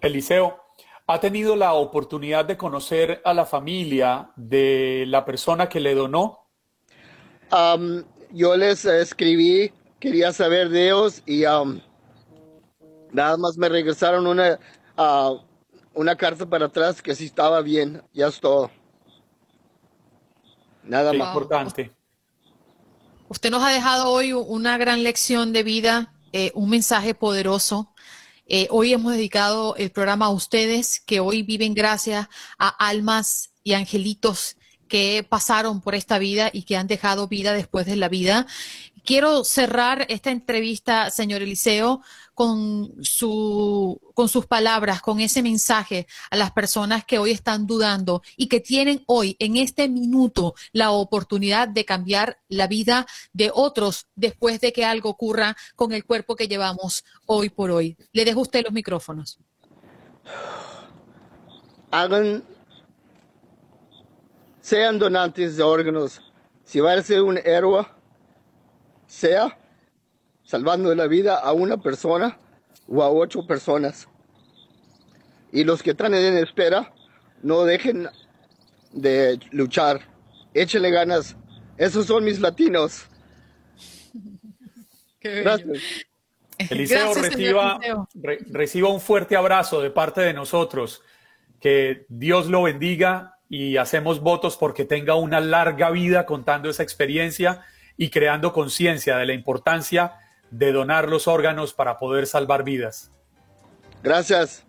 Eliseo, ¿ha tenido la oportunidad de conocer a la familia de la persona que le donó? Um, yo les escribí, quería saber de ellos y um, nada más me regresaron una, uh, una carta para atrás que sí estaba bien, ya es todo. Nada más. importante. Usted nos ha dejado hoy una gran lección de vida, eh, un mensaje poderoso eh, hoy hemos dedicado el programa a ustedes que hoy viven gracias a almas y angelitos que pasaron por esta vida y que han dejado vida después de la vida. Quiero cerrar esta entrevista, señor Eliseo, con, su, con sus palabras, con ese mensaje a las personas que hoy están dudando y que tienen hoy, en este minuto, la oportunidad de cambiar la vida de otros después de que algo ocurra con el cuerpo que llevamos hoy por hoy. Le dejo a usted los micrófonos. Hagan, sean donantes de órganos. Si va a ser un héroe, sea salvando la vida a una persona o a ocho personas. Y los que están en espera, no dejen de luchar. Échenle ganas. Esos son mis latinos. Gracias. Eliseo, Gracias, reciba, señor Eliseo. re- reciba un fuerte abrazo de parte de nosotros. Que Dios lo bendiga y hacemos votos porque tenga una larga vida contando esa experiencia y creando conciencia de la importancia de donar los órganos para poder salvar vidas. Gracias.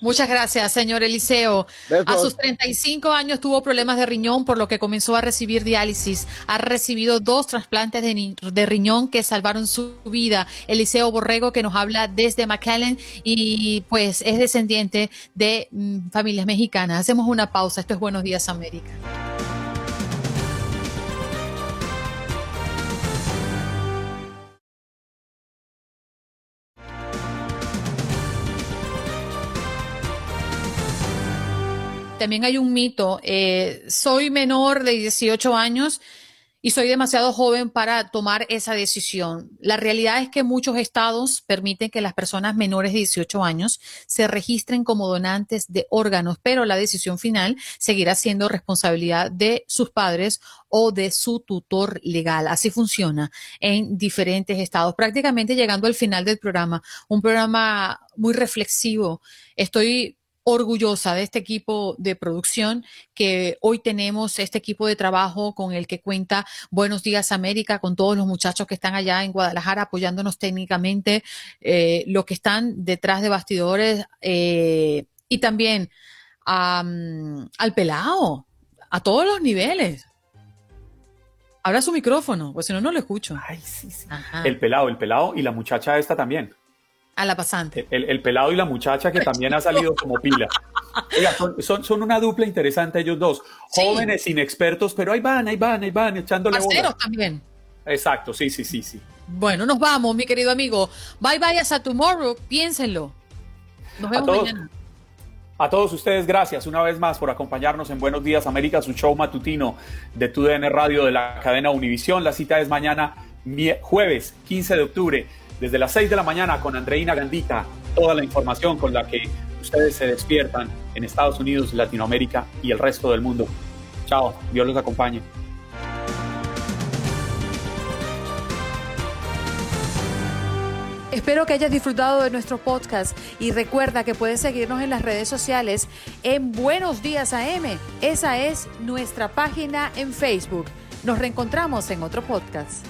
Muchas gracias, señor Eliseo. Besos. A sus 35 años tuvo problemas de riñón, por lo que comenzó a recibir diálisis. Ha recibido dos trasplantes de riñón que salvaron su vida. Eliseo Borrego, que nos habla desde McAllen y pues es descendiente de mm, familias mexicanas. Hacemos una pausa. Esto es Buenos Días, América. También hay un mito. eh, soy menor de 18 años y soy demasiado joven para tomar esa decisión. La realidad es que muchos estados permiten que las personas menores de 18 años se registren como donantes de órganos, pero la decisión final seguirá siendo responsabilidad de sus padres o de su tutor legal. Así funciona en diferentes estados. Prácticamente llegando al final del programa, un programa muy reflexivo. Estoy orgullosa de este equipo de producción que hoy tenemos, este equipo de trabajo con el que cuenta Buenos Días América, con todos los muchachos que están allá en Guadalajara apoyándonos técnicamente, eh, los que están detrás de bastidores eh, y también am, al pelado, a todos los niveles. Abra su micrófono, pues si no, no lo escucho. Ay, sí, sí. El pelado, el pelado y la muchacha esta también. A la pasante. El, el pelado y la muchacha que también ha salido como pila. Oiga, son, son, son una dupla interesante ellos dos. Jóvenes, inexpertos, pero ahí van, ahí van, ahí van, echándole bola. Parceros también. Exacto, sí, sí, sí, sí. Bueno, nos vamos, mi querido amigo. Bye bye hasta tomorrow. Piénsenlo. Nos vemos todos. mañana. A todos ustedes, gracias una vez más por acompañarnos en Buenos Días América, su show matutino de TUDN Radio de la cadena Univisión. La cita es mañana, jueves 15 de octubre, desde las 6 de la mañana con Andreina Gandita. Toda la información con la que ustedes se despiertan en Estados Unidos, Latinoamérica y el resto del mundo. Chao, Dios los acompañe. Espero que hayas disfrutado de nuestro podcast y recuerda que puedes seguirnos en las redes sociales en Buenos Días AM. Esa es nuestra página en Facebook. Nos reencontramos en otro podcast.